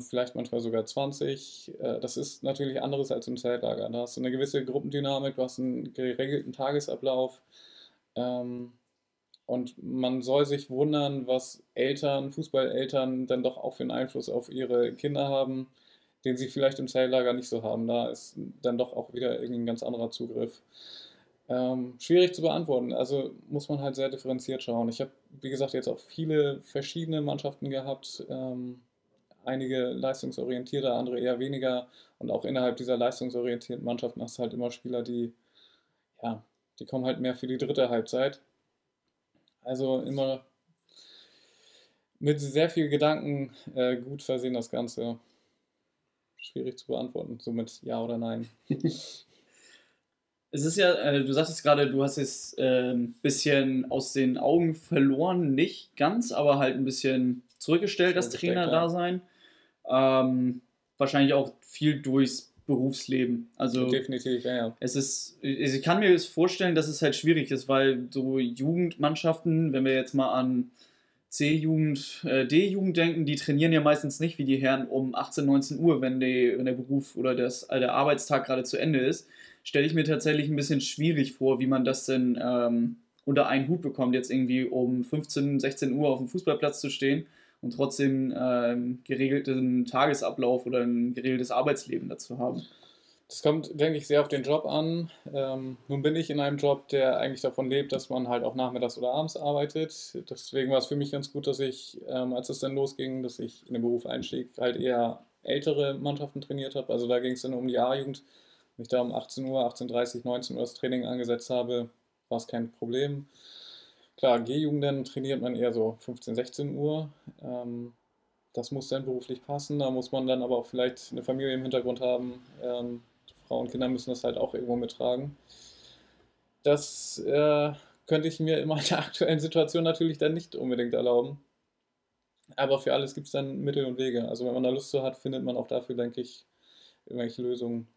vielleicht manchmal sogar 20. Äh, das ist natürlich anderes als im Zeltlager. Da hast du eine gewisse Gruppendynamik, du hast einen geregelten Tagesablauf. Ähm, Und man soll sich wundern, was Eltern, Fußballeltern dann doch auch für einen Einfluss auf ihre Kinder haben, den sie vielleicht im Zelllager nicht so haben. Da ist dann doch auch wieder irgendwie ein ganz anderer Zugriff. Ähm, schwierig zu beantworten. Also muss man halt sehr differenziert schauen. Ich habe, wie gesagt, jetzt auch viele verschiedene Mannschaften gehabt. Ähm, einige leistungsorientierter, andere eher weniger. Und auch innerhalb dieser leistungsorientierten Mannschaften hast du halt immer Spieler, die, ja, die kommen halt mehr für die dritte Halbzeit. Also immer mit sehr viel Gedanken äh, gut versehen das Ganze. Schwierig zu beantworten, somit ja oder nein. *laughs* Es ist ja, äh, du sagtest gerade, du hast es äh, ein bisschen aus den Augen verloren, nicht ganz, aber halt ein bisschen zurückgestellt, das Trainer-Dasein. Ähm, wahrscheinlich auch viel durchs Berufsleben. Also definitiv, ja, ja. Es ist, also ich kann mir vorstellen, dass es halt schwierig ist, weil so Jugendmannschaften, wenn wir jetzt mal an C-Jugend, äh, D-Jugend denken, die trainieren ja meistens nicht wie die Herren um 18, 19 Uhr, wenn, die, wenn der Beruf oder das, äh, der Arbeitstag gerade zu Ende ist stelle ich mir tatsächlich ein bisschen schwierig vor, wie man das denn ähm, unter einen Hut bekommt, jetzt irgendwie um 15, 16 Uhr auf dem Fußballplatz zu stehen und trotzdem ähm, geregelten Tagesablauf oder ein geregeltes Arbeitsleben dazu haben. Das kommt, denke ich, sehr auf den Job an. Ähm, nun bin ich in einem Job, der eigentlich davon lebt, dass man halt auch nachmittags oder abends arbeitet. Deswegen war es für mich ganz gut, dass ich, ähm, als es dann losging, dass ich in den Beruf einstieg, halt eher ältere Mannschaften trainiert habe. Also da ging es dann um die A-Jugend wenn ich da um 18 Uhr, 18.30 Uhr, 19 Uhr das Training angesetzt habe, war es kein Problem. Klar, G-Jugenden trainiert man eher so 15, 16 Uhr. Ähm, das muss dann beruflich passen. Da muss man dann aber auch vielleicht eine Familie im Hintergrund haben. Ähm, Frauen und Kinder müssen das halt auch irgendwo mittragen. Das äh, könnte ich mir in meiner *laughs* aktuellen Situation natürlich dann nicht unbedingt erlauben. Aber für alles gibt es dann Mittel und Wege. Also wenn man da Lust zu hat, findet man auch dafür, denke ich, irgendwelche Lösungen.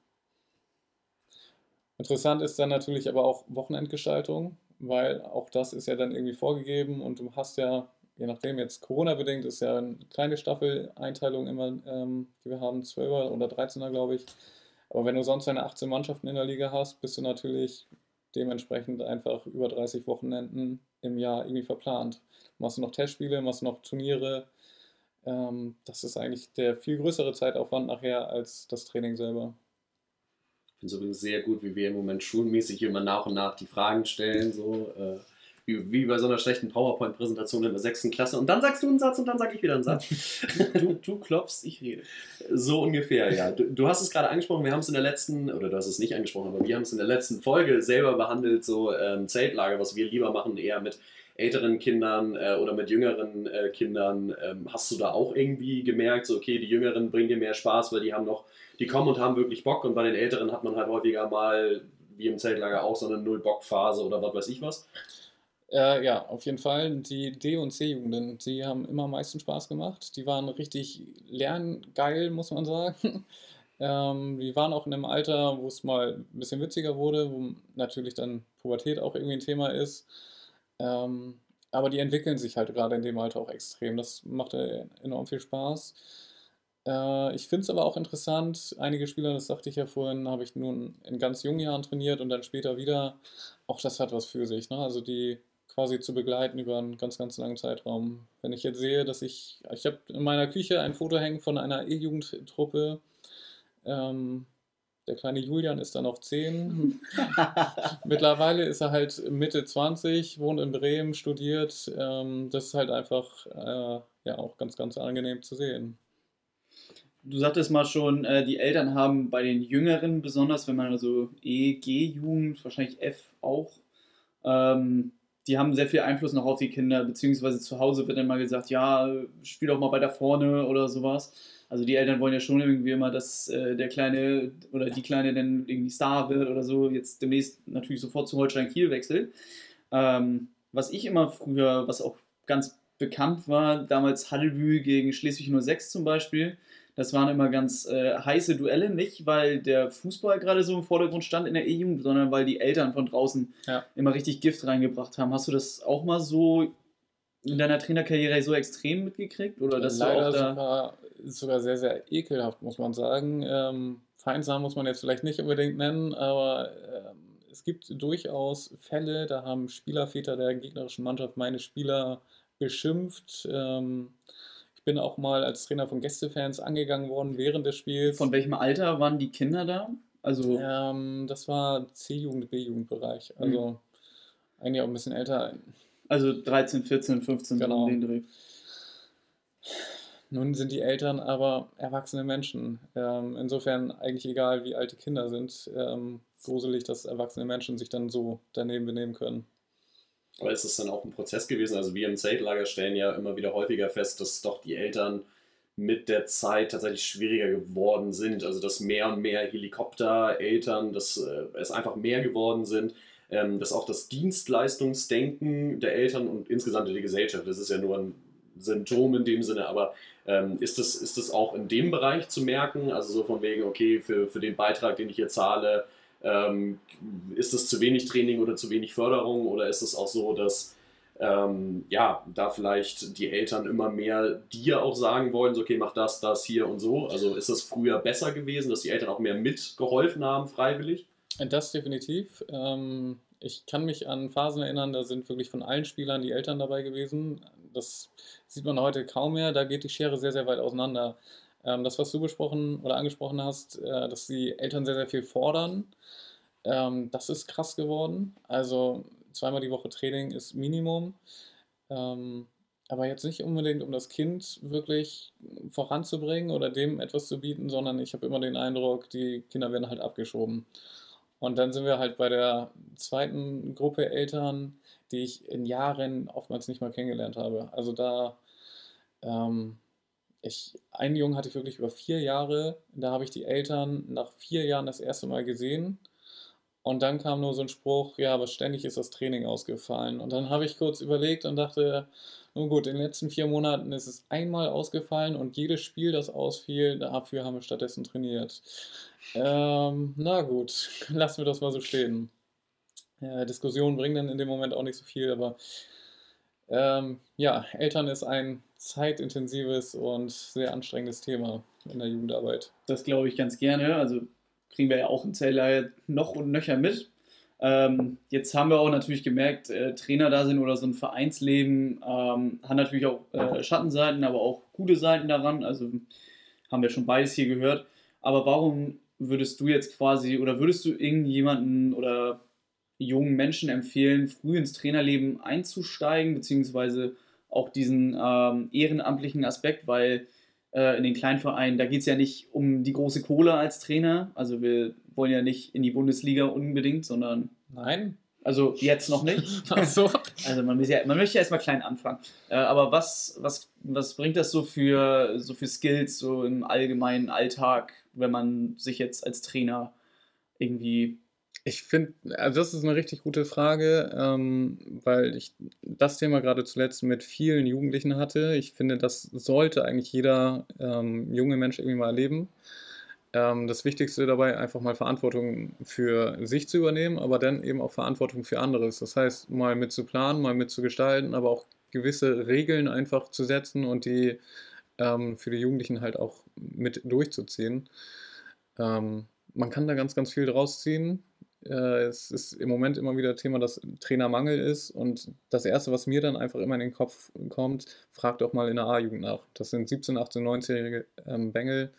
Interessant ist dann natürlich aber auch Wochenendgestaltung, weil auch das ist ja dann irgendwie vorgegeben und du hast ja, je nachdem jetzt Corona-bedingt, ist ja eine kleine Staffeleinteilung immer, ähm, die wir haben, 12er oder 13er, glaube ich. Aber wenn du sonst eine 18 Mannschaften in der Liga hast, bist du natürlich dementsprechend einfach über 30 Wochenenden im Jahr irgendwie verplant. Machst du noch Testspiele, machst du noch Turniere. Ähm, das ist eigentlich der viel größere Zeitaufwand nachher als das Training selber. Finde es übrigens sehr gut, wie wir im Moment schulmäßig immer nach und nach die Fragen stellen, so äh, wie, wie, bei so einer schlechten PowerPoint-Präsentation in der sechsten Klasse. Und dann sagst du einen Satz und dann sage ich wieder einen Satz. *laughs* du, du klopfst, ich rede. So ungefähr, ja. Du, du hast es gerade angesprochen, wir haben es in der letzten, oder du hast es nicht angesprochen, aber wir haben es in der letzten Folge selber behandelt, so ähm, Zeltlager, was wir lieber machen, eher mit älteren Kindern äh, oder mit jüngeren äh, Kindern. Ähm, hast du da auch irgendwie gemerkt, so okay, die Jüngeren bringen dir mehr Spaß, weil die haben noch die kommen und haben wirklich Bock und bei den Älteren hat man halt häufiger mal, wie im Zeltlager auch, so eine Null-Bock-Phase oder was weiß ich was. Äh, ja, auf jeden Fall. Die D- und C-Jugenden, die haben immer am meisten Spaß gemacht. Die waren richtig lerngeil, muss man sagen. *laughs* ähm, die waren auch in einem Alter, wo es mal ein bisschen witziger wurde, wo natürlich dann Pubertät auch irgendwie ein Thema ist. Ähm, aber die entwickeln sich halt gerade in dem Alter auch extrem. Das macht enorm viel Spaß. Äh, ich finde es aber auch interessant, einige Spieler, das sagte ich ja vorhin, habe ich nun in ganz jungen Jahren trainiert und dann später wieder. Auch das hat was für sich. Ne? Also die quasi zu begleiten über einen ganz, ganz langen Zeitraum. Wenn ich jetzt sehe, dass ich, ich habe in meiner Küche ein Foto hängen von einer E-Jugendtruppe. Ähm, der kleine Julian ist dann noch 10. *laughs* Mittlerweile ist er halt Mitte 20, wohnt in Bremen, studiert. Ähm, das ist halt einfach äh, ja auch ganz, ganz angenehm zu sehen du sagtest mal schon, äh, die Eltern haben bei den Jüngeren, besonders wenn man also E, G-Jugend, wahrscheinlich F auch, ähm, die haben sehr viel Einfluss noch auf die Kinder, beziehungsweise zu Hause wird dann mal gesagt, ja, spiel doch mal weiter vorne oder sowas. Also die Eltern wollen ja schon irgendwie immer, dass äh, der Kleine oder die Kleine dann irgendwie Star wird oder so, jetzt demnächst natürlich sofort zu Holstein Kiel wechselt. Ähm, was ich immer früher, was auch ganz bekannt war, damals Haddelbü gegen Schleswig 06 zum Beispiel, das waren immer ganz äh, heiße Duelle, nicht weil der Fußball gerade so im Vordergrund stand in der E-Jugend, sondern weil die Eltern von draußen ja. immer richtig Gift reingebracht haben. Hast du das auch mal so in deiner Trainerkarriere so extrem mitgekriegt? Oder dass Leider du auch da sogar, sogar sehr, sehr ekelhaft, muss man sagen. Ähm, Feindsam muss man jetzt vielleicht nicht unbedingt nennen, aber ähm, es gibt durchaus Fälle, da haben Spielerväter der gegnerischen Mannschaft meine Spieler beschimpft. Ähm, ich bin auch mal als Trainer von Gästefans angegangen worden während des Spiels. Von welchem Alter waren die Kinder da? Also Ähm, das war C-Jugend, B-Jugendbereich. Also eigentlich auch ein bisschen älter. Also 13, 14, 15 so Genau. den Dreh. Nun sind die Eltern aber erwachsene Menschen. Ähm, insofern eigentlich egal, wie alt die Kinder sind. Ähm, gruselig, dass erwachsene Menschen sich dann so daneben benehmen können. Aber ist es dann auch ein Prozess gewesen? Also wir im Zeltlager stellen ja immer wieder häufiger fest, dass doch die Eltern mit der Zeit tatsächlich schwieriger geworden sind. Also dass mehr und mehr Helikoptereltern, dass äh, es einfach mehr geworden sind. Ähm, dass auch das Dienstleistungsdenken der Eltern und insgesamt der Gesellschaft, das ist ja nur ein Symptom in dem Sinne, aber ähm, ist, das, ist das auch in dem Bereich zu merken? Also so von wegen, okay, für, für den Beitrag, den ich hier zahle, ähm, ist es zu wenig Training oder zu wenig Förderung oder ist es auch so, dass ähm, ja, da vielleicht die Eltern immer mehr dir auch sagen wollen, so, okay, mach das, das hier und so. Also ist das früher besser gewesen, dass die Eltern auch mehr mitgeholfen haben, freiwillig? Das definitiv. Ähm, ich kann mich an Phasen erinnern, da sind wirklich von allen Spielern die Eltern dabei gewesen. Das sieht man heute kaum mehr. Da geht die Schere sehr, sehr weit auseinander. Ähm, das, was du besprochen oder angesprochen hast, äh, dass die Eltern sehr, sehr viel fordern, ähm, das ist krass geworden. Also zweimal die Woche Training ist Minimum. Ähm, aber jetzt nicht unbedingt, um das Kind wirklich voranzubringen oder dem etwas zu bieten, sondern ich habe immer den Eindruck, die Kinder werden halt abgeschoben. Und dann sind wir halt bei der zweiten Gruppe Eltern, die ich in Jahren oftmals nicht mal kennengelernt habe. Also da, ähm, ich, einen Jungen hatte ich wirklich über vier Jahre, da habe ich die Eltern nach vier Jahren das erste Mal gesehen. Und dann kam nur so ein Spruch, ja, aber ständig ist das Training ausgefallen. Und dann habe ich kurz überlegt und dachte, nun gut, in den letzten vier Monaten ist es einmal ausgefallen und jedes Spiel, das ausfiel, dafür haben wir stattdessen trainiert. Ähm, na gut, *laughs* lassen wir das mal so stehen. Ja, Diskussionen bringen dann in dem Moment auch nicht so viel, aber ähm, ja, Eltern ist ein zeitintensives und sehr anstrengendes Thema in der Jugendarbeit. Das glaube ich ganz gerne. Also kriegen wir ja auch im Zeltlager noch und nöcher mit. Ähm, jetzt haben wir auch natürlich gemerkt, äh, Trainer da sind oder so ein Vereinsleben ähm, hat natürlich auch äh, Schattenseiten, aber auch gute Seiten daran. Also haben wir schon beides hier gehört. Aber warum würdest du jetzt quasi oder würdest du irgendjemanden oder jungen Menschen empfehlen, früh ins Trainerleben einzusteigen, beziehungsweise auch diesen ähm, ehrenamtlichen Aspekt, weil in den Kleinvereinen, da geht es ja nicht um die große Kohle als Trainer. Also wir wollen ja nicht in die Bundesliga unbedingt, sondern Nein? also jetzt noch nicht. *laughs* Ach so. Also man, ja, man möchte ja erstmal klein anfangen. Äh, aber was, was, was bringt das so für, so für Skills so im allgemeinen Alltag, wenn man sich jetzt als Trainer irgendwie Ich finde, also das ist eine richtig gute Frage, ähm, weil ich das Thema gerade zuletzt mit vielen Jugendlichen hatte. Ich finde, das sollte eigentlich jeder ähm, junge Mensch irgendwie mal erleben. Ähm, das Wichtigste dabei, einfach mal Verantwortung für sich zu übernehmen, aber dann eben auch Verantwortung für anderes. Das heißt, mal mit zu planen, mal mit zu gestalten, aber auch gewisse Regeln einfach zu setzen und die ähm, für die Jugendlichen halt auch mit durchzuziehen. Ähm, man kann da ganz, ganz viel draus ziehen. Äh, es ist im Moment immer wieder Thema, dass Trainermangel ist. Und das Erste, was mir dann einfach immer in den Kopf kommt, fragt doch mal in der A-Jugend nach. Das sind 17, 18, 19-jährige ähm, Bengel,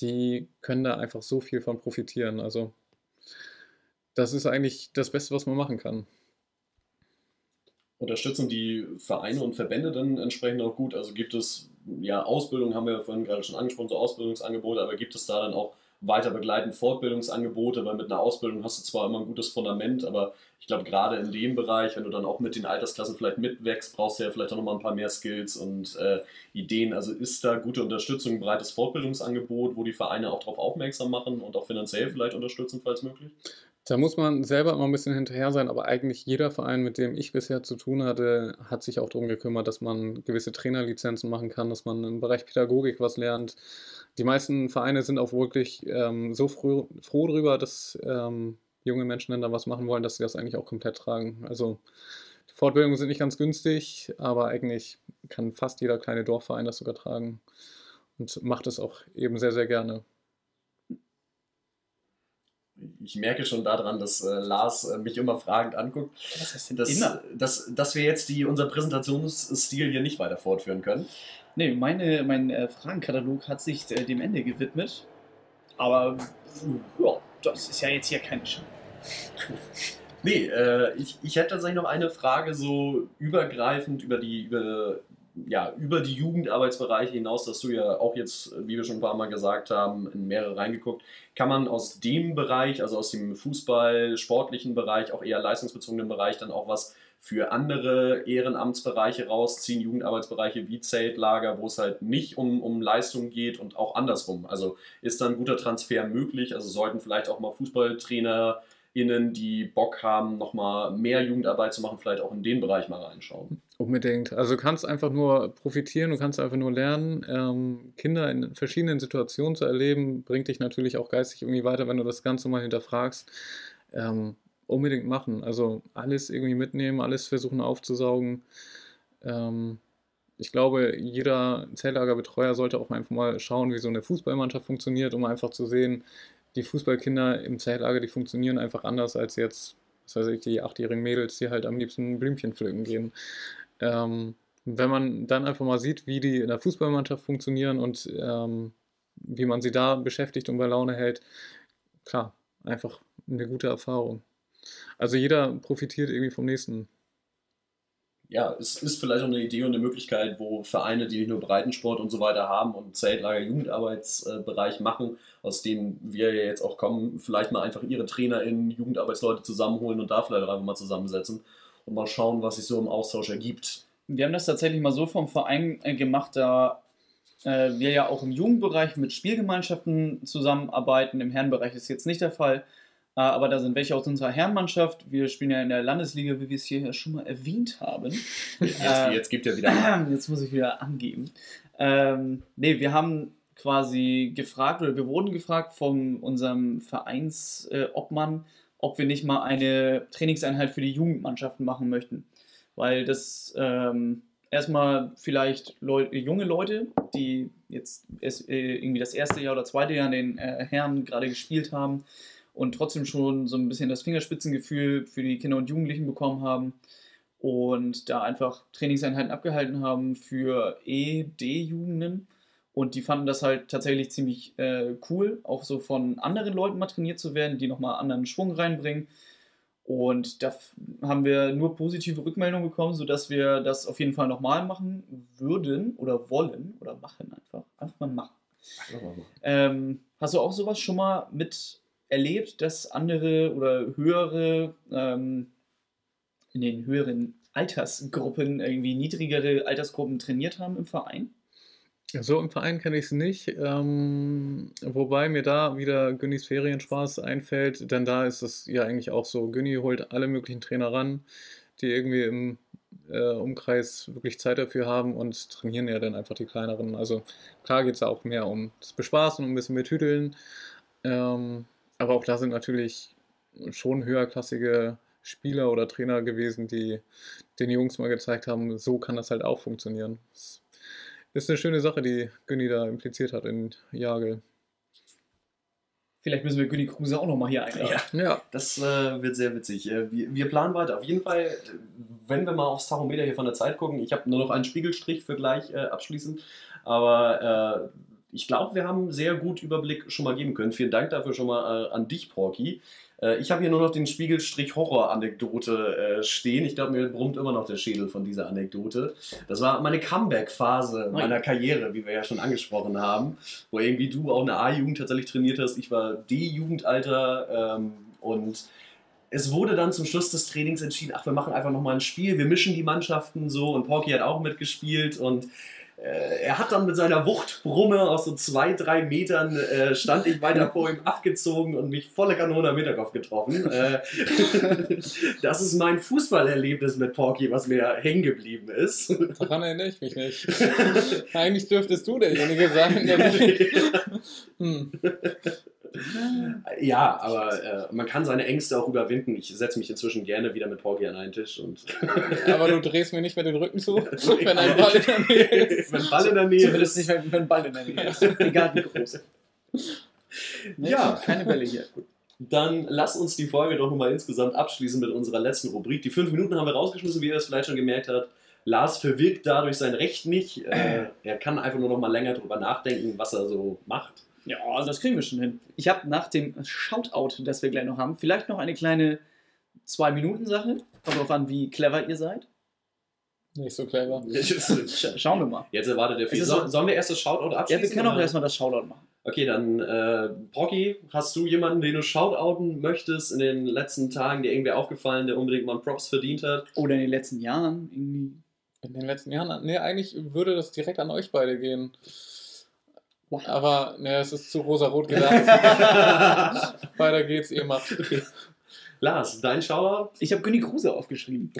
die können da einfach so viel von profitieren. Also das ist eigentlich das Beste, was man machen kann. Unterstützen die Vereine und Verbände dann entsprechend auch gut? Also gibt es, ja, Ausbildung haben wir vorhin gerade schon angesprochen, so Ausbildungsangebote, aber gibt es da dann auch weiter begleitend Fortbildungsangebote? Weil mit einer Ausbildung hast du zwar immer ein gutes Fundament, aber ich glaube, gerade in dem Bereich, wenn du dann auch mit den Altersklassen vielleicht mitwächst, brauchst du ja vielleicht auch nochmal ein paar mehr Skills und äh, Ideen. Also ist da gute Unterstützung, ein breites Fortbildungsangebot, wo die Vereine auch darauf aufmerksam machen und auch finanziell vielleicht unterstützen, falls möglich? Da muss man selber immer ein bisschen hinterher sein, aber eigentlich jeder Verein, mit dem ich bisher zu tun hatte, hat sich auch darum gekümmert, dass man gewisse Trainerlizenzen machen kann, dass man im Bereich Pädagogik was lernt. Die meisten Vereine sind auch wirklich ähm, so froh, froh darüber, dass ähm, junge Menschen dann da was machen wollen, dass sie das eigentlich auch komplett tragen. Also die Fortbildungen sind nicht ganz günstig, aber eigentlich kann fast jeder kleine Dorfverein das sogar tragen und macht es auch eben sehr, sehr gerne. ich merke schon daran, dass äh, Lars äh, mich immer fragend anguckt, Was heißt denn dass, dass, dass wir jetzt die, unser Präsentationsstil hier nicht weiter fortführen können. Nee, meine, mein äh, Fragenkatalog hat sich äh, dem Ende gewidmet. Aber ja, das ist ja jetzt hier keine Schande. *laughs* Nee, äh, ich, ich hätte tatsächlich noch eine Frage so übergreifend über die, über, ja, über die Jugendarbeitsbereiche hinaus, dass du ja auch jetzt, wie wir schon ein paar Mal gesagt haben, in mehrere reingeguckt. Kann man aus dem Bereich, also aus dem Fußball, sportlichen Bereich, auch eher leistungsbezogenen Bereich, dann auch was für andere Ehrenamtsbereiche rausziehen, Jugendarbeitsbereiche wie Zeltlager, wo es halt nicht um, um Leistung geht und auch andersrum. Also ist da ein guter Transfer möglich? Also sollten vielleicht auch mal Fußballtrainer innen, die Bock haben, nochmal mehr Jugendarbeit zu machen, vielleicht auch in den Bereich mal reinschauen. Unbedingt. Also du kannst einfach nur profitieren, du kannst einfach nur lernen. Ähm, Kinder in verschiedenen Situationen zu erleben, bringt dich natürlich auch geistig irgendwie weiter, wenn du das Ganze mal hinterfragst. Ähm, unbedingt machen. Also alles irgendwie mitnehmen, alles versuchen aufzusaugen. Ähm, ich glaube, jeder Zeltlagerbetreuer sollte auch einfach mal schauen, wie so eine Fußballmannschaft funktioniert, um einfach zu sehen, die Fußballkinder im Zeltlager, die funktionieren einfach anders als jetzt, was weiß ich, die achtjährigen Mädels, die halt am liebsten Blümchen pflücken gehen. Ähm, wenn man dann einfach mal sieht, wie die in der Fußballmannschaft funktionieren und ähm, wie man sie da beschäftigt und bei Laune hält, klar, einfach eine gute Erfahrung. Also jeder profitiert irgendwie vom nächsten. Ja, es ist vielleicht auch eine Idee und eine Möglichkeit, wo Vereine, die nicht nur Breitensport und so weiter haben und Zeltlager, Jugendarbeitsbereich machen, aus dem wir ja jetzt auch kommen, vielleicht mal einfach ihre TrainerInnen, Jugendarbeitsleute zusammenholen und da vielleicht auch einfach mal zusammensetzen und mal schauen, was sich so im Austausch ergibt. Wir haben das tatsächlich mal so vom Verein äh, gemacht, da äh, wir ja auch im Jugendbereich mit Spielgemeinschaften zusammenarbeiten. Im Herrenbereich ist jetzt nicht der Fall. Äh, aber da sind welche aus unserer Herrenmannschaft. Wir spielen ja in der Landesliga, wie wir es hier schon mal erwähnt haben. *laughs* Jetzt, Äh, jetzt gibt ja wieder an. *clears throat* Jetzt muss ich wieder angeben. Ähm, nee, wir haben quasi gefragt oder wir wurden gefragt von unserem Vereinsobmann, Obmann, ob wir nicht mal eine Trainingseinheit für die Jugendmannschaften machen möchten. Weil das ähm, erstmal vielleicht Leu junge Leute, die jetzt äh, irgendwie das erste Jahr oder zweite Jahr in den äh, Herren gerade gespielt haben und trotzdem schon so ein bisschen das Fingerspitzengefühl für die Kinder und Jugendlichen bekommen haben und da einfach Trainingseinheiten abgehalten haben für E-D-Jugenden. Und die fanden das halt tatsächlich ziemlich äh, cool, auch so von anderen Leuten mal trainiert zu werden, die nochmal anderen Schwung reinbringen. Und da haben wir nur positive Rückmeldungen bekommen, sodass wir das auf jeden Fall nochmal machen würden oder wollen oder machen einfach. Einfach mal machen. Ähm, hast du auch sowas schon mal mit erlebt, dass andere oder höhere ähm, in den höheren Altersgruppen irgendwie niedrigere Altersgruppen trainiert haben im Verein? So im Verein kenne ich es nicht, ähm, wobei mir da wieder Günnis Ferienspaß einfällt, denn da ist es ja eigentlich auch so, Günni holt alle möglichen Trainer ran, die irgendwie im äh, Umkreis wirklich Zeit dafür haben und trainieren ja dann einfach die kleineren. Also klar geht es auch mehr um das Bespaßen und ein bisschen mehr Tüdeln, ähm, aber auch da sind natürlich schon höherklassige Spieler oder Trainer gewesen, die den Jungs mal gezeigt haben, so kann das halt auch funktionieren. Das ist eine schöne Sache, die Günni da impliziert hat in Jagel. Vielleicht müssen wir Günni Kruse auch nochmal hier einladen. Ja. Ja, Das äh, wird sehr witzig. Äh, wir, wir planen weiter. Auf jeden Fall, wenn wir mal aufs Tachometer hier von der Zeit gucken, ich habe nur noch einen Spiegelstrich für gleich äh, abschließend, aber äh, ich glaube, wir haben sehr gut Überblick schon mal geben können. Vielen Dank dafür schon mal äh, an dich, Porky. Äh, ich habe hier nur noch den Spiegelstrich Horror-Anekdote äh, stehen. Ich glaube, mir brummt immer noch der Schädel von dieser Anekdote. Das war meine Comeback-Phase meiner Karriere, wie wir ja schon angesprochen haben, wo irgendwie du auch eine A-Jugend tatsächlich trainiert hast. Ich war D-Jugendalter ähm, und es wurde dann zum Schluss des Trainings entschieden, ach, wir machen einfach nochmal ein Spiel, wir mischen die Mannschaften so und Porky hat auch mitgespielt und er hat dann mit seiner Wuchtbrumme aus so zwei, drei Metern äh, stand ich weiter vor ihm abgezogen und mich volle Kanone am Hinterkopf getroffen. Äh, *laughs* das ist mein Fußballerlebnis mit Porky, was mir hängen geblieben ist. daran erinnere ich mich nicht. Eigentlich dürftest du derjenige sein, der. *laughs* Hm. Ja, aber äh, man kann seine Ängste auch überwinden. Ich setze mich inzwischen gerne wieder mit Porky an einen Tisch und *laughs* Aber du drehst mir nicht mehr den Rücken zu, *laughs* wenn ein Ball in der Nähe ist. wenn Ball in der Nähe Zumindest ist. nicht, wenn wenn ein Ball in der Nähe ist. *laughs* Egal wie groß. Nee, Ja. Keine Bälle hier. Gut. Dann lass uns die Folge doch nochmal insgesamt abschließen mit unserer letzten Rubrik. Die fünf Minuten haben wir rausgeschmissen, wie ihr es vielleicht schon gemerkt habt. Lars verwirkt dadurch sein Recht nicht. Äh, *clears throat* er kann einfach nur noch mal länger drüber nachdenken, was er so macht. Ja, das kriegen wir schon hin. Ich habe nach dem Shoutout, das wir gleich noch haben, vielleicht noch eine kleine Zwei-Minuten-Sache. Kommt darauf an, wie clever ihr seid. Nicht so clever. *laughs* Sch schauen wir mal. Jetzt erwartet der viel. So, sollen wir erst das Shoutout Ja, abschließen? wir können auch oder? erstmal das Shoutout machen. Okay, dann äh, Pocky, hast du jemanden, den du shoutouten möchtest in den letzten Tagen, der irgendwie aufgefallen, der unbedingt mal einen Props verdient hat? Oder in den letzten Jahren irgendwie. In den letzten Jahren, nee, eigentlich würde das direkt an euch beide gehen. Aber, ne, es ist zu rosa-rot *laughs* gedacht. *laughs* Weiter geht's, ihr macht. Lars, dein Shoutout? Ich habe Günni Kruse aufgeschrieben.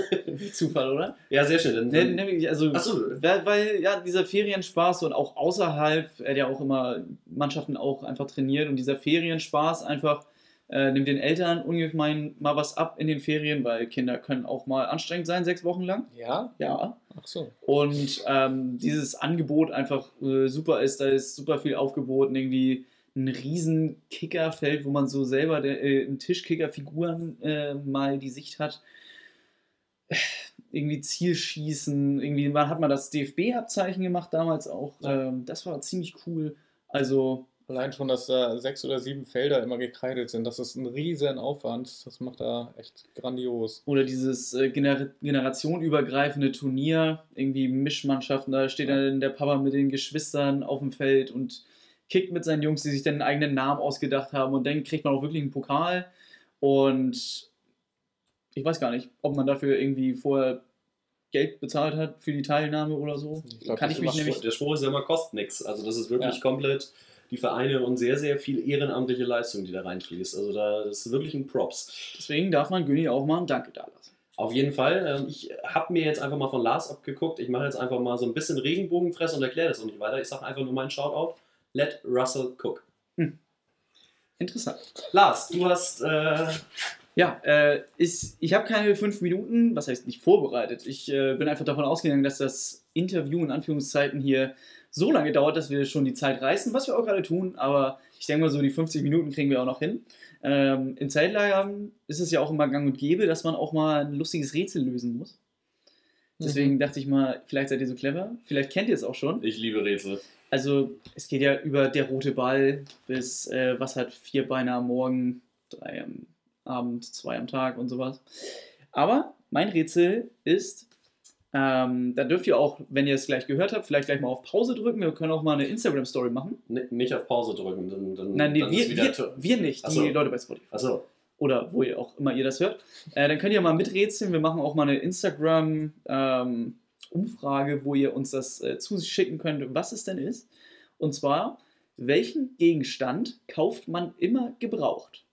*laughs* Zufall, oder? Ja, sehr schön. Dann, also, Achso, weil, weil ja dieser Ferienspaß und auch außerhalb, er hat ja auch immer Mannschaften auch einfach trainiert und dieser Ferienspaß einfach äh, nimmt den Eltern ungemein mal was ab in den Ferien, weil Kinder können auch mal anstrengend sein, sechs Wochen lang. Ja? Ja. Ach so. Und ähm, dieses Angebot einfach äh, super ist, da ist super viel aufgeboten, irgendwie ein riesen Kickerfeld, wo man so selber der, äh, in Tischkickerfiguren äh, mal die Sicht hat. Irgendwie Zielschießen, irgendwie man hat man das DFB-Abzeichen gemacht damals auch. Ja. Ähm, das war ziemlich cool. Also Allein schon, dass da sechs oder sieben Felder immer gekreidet sind, das ist ein riesen Aufwand. Das macht da echt grandios. Oder dieses äh, gener generationenübergreifende Turnier, irgendwie Mischmannschaften, da steht dann der Papa mit den Geschwistern auf dem Feld und kickt mit seinen Jungs, die sich dann einen eigenen Namen ausgedacht haben und dann kriegt man auch wirklich einen Pokal und ich weiß gar nicht, ob man dafür irgendwie vorher Geld bezahlt hat für die Teilnahme oder so. Ich glaub, Kann das ich mich macht nämlich der Spruch ist ja immer, kostet nichts. Also das ist wirklich Ja. komplett die Vereine und sehr, sehr viel ehrenamtliche Leistung, die da reinfließt. Also da ist wirklich ein Props. deswegen darf man Günni auch mal ein Danke da lassen. Auf jeden Fall. Ähm, Ich habe mir jetzt einfach mal von Lars abgeguckt. Ich mache jetzt einfach mal so ein bisschen Regenbogenfress und erkläre das auch nicht weiter. Ich sage einfach nur meinen Shoutout. Let Russell cook. Interessant. Lars, du hast. Äh, Ja, äh, ich, ich habe keine fünf Minuten, was heißt nicht vorbereitet. Ich äh, bin einfach davon ausgegangen, dass das Interview in Anführungszeiten hier so lange dauert, dass wir schon die Zeit reißen, was wir auch gerade tun. Aber ich denke mal, so die 50 Minuten kriegen wir auch noch hin. Ähm, in Zeltlagern ist es ja auch immer gang und gäbe, dass man auch mal ein lustiges Rätsel lösen muss. Deswegen dachte ich mal, vielleicht seid ihr so clever. Vielleicht kennt ihr es auch schon. ich liebe Rätsel. Also es geht ja über der rote Ball bis äh, was hat vier Beine am Morgen, drei am Abend, zwei am Tag und sowas. Aber mein Rätsel ist, ähm, da dürft ihr auch, wenn ihr es gleich gehört habt, vielleicht gleich mal auf Pause drücken. Wir können auch mal eine Instagram-Story machen. N nicht auf Pause drücken. Dann, dann, Nein, nee, dann wir, wir, wir nicht, die so. Leute bei Spotify. Achso. Oder wo ihr auch immer ihr das hört. Äh, dann könnt ihr mal miträtseln. Wir machen auch mal eine Instagram-Umfrage, wo ihr uns das äh, zuschicken könnt, was es denn ist. Und zwar, welchen Gegenstand kauft man immer gebraucht?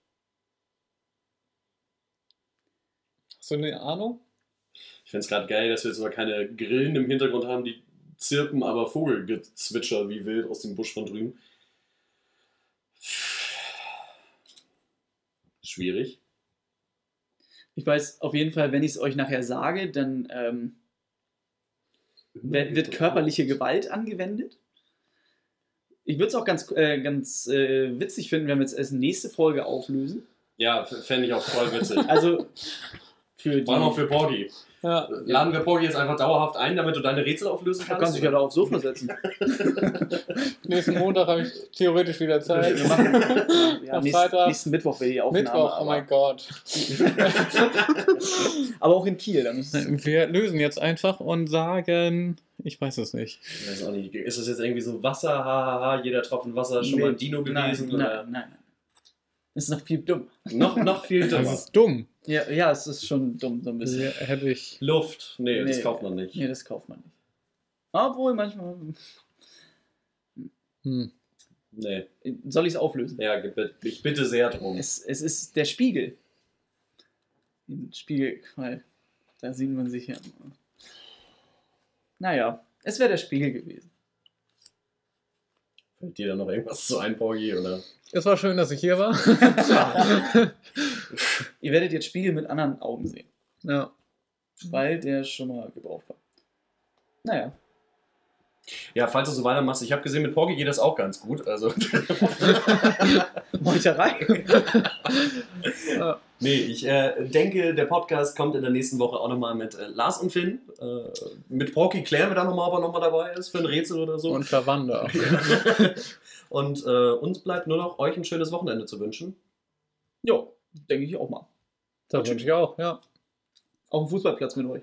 Hast du eine Ahnung? Ich finde es gerade geil, dass wir jetzt aber keine Grillen im Hintergrund haben, die zirpen, aber Vogelgezwitscher wie wild aus dem Busch von drüben. Schwierig. Ich weiß auf jeden Fall, wenn ich es euch nachher sage, dann ähm, wird, wird körperliche Gewalt angewendet. Ich würde es auch ganz, äh, ganz äh, witzig finden, wenn wir jetzt erst nächste Folge auflösen. Ja, fände ich auch voll witzig. Also für die. Vor allem auch für Porgy. Ja. Laden wir Porgy jetzt einfach dauerhaft ein, damit du deine Rätsel auflösen Du kannst? kannst dich ja da aufs Sofa setzen. *laughs* Nächsten Montag habe ich theoretisch wieder Zeit. Wir machen ja, Am nächsten, Freitag. nächsten Mittwoch wäre die Aufnahme. Mittwoch, oh mein Gott. *laughs* aber auch in Kiel. Dann ist, Wir lösen jetzt einfach und sagen, ich weiß es nicht. Ich weiß auch nicht. Ist das jetzt irgendwie so Wasser, hahaha, jeder Tropfen Wasser ist schon mal ein Dino gewesen? Nein, oder? nein, nein. Das ist noch viel dumm. Noch, noch viel Das dümmer. ist dumm. Ja, ja, es ist schon dumm, so ein bisschen. Ja, hätte ich. Luft. Nee, das Nee. kauft man nicht. Nee, das kauft man nicht. Obwohl, manchmal. Hm. Nee. Soll ich es auflösen? Ja, ich bitte sehr drum. Es, es ist der Spiegel. Den Spiegel, weil da sieht man sich ja. immer. Naja, es wäre der Spiegel gewesen. Fällt dir da noch irgendwas zu ein, Porgy? Oder? Es war schön, dass ich hier war. *laughs* Ihr werdet jetzt Spiegel mit anderen Augen sehen, ja. weil der schon mal gebraucht war. Naja, Ja, falls du so weitermachst, ich habe gesehen, mit Porky geht das auch ganz gut. Also. *laughs* Meuterei. *laughs* Ja. Nee, ich äh, denke, der Podcast kommt in der nächsten Woche auch nochmal mit äh, Lars und Finn. Äh, mit Porky klären wir dann nochmal, ob er nochmal dabei ist für ein Rätsel oder so. Und Verwander. *laughs* und äh, uns bleibt nur noch, euch ein schönes Wochenende zu wünschen. Jo, denke ich auch mal. Das wünsche ich auch, ja. Auf dem Fußballplatz mit euch.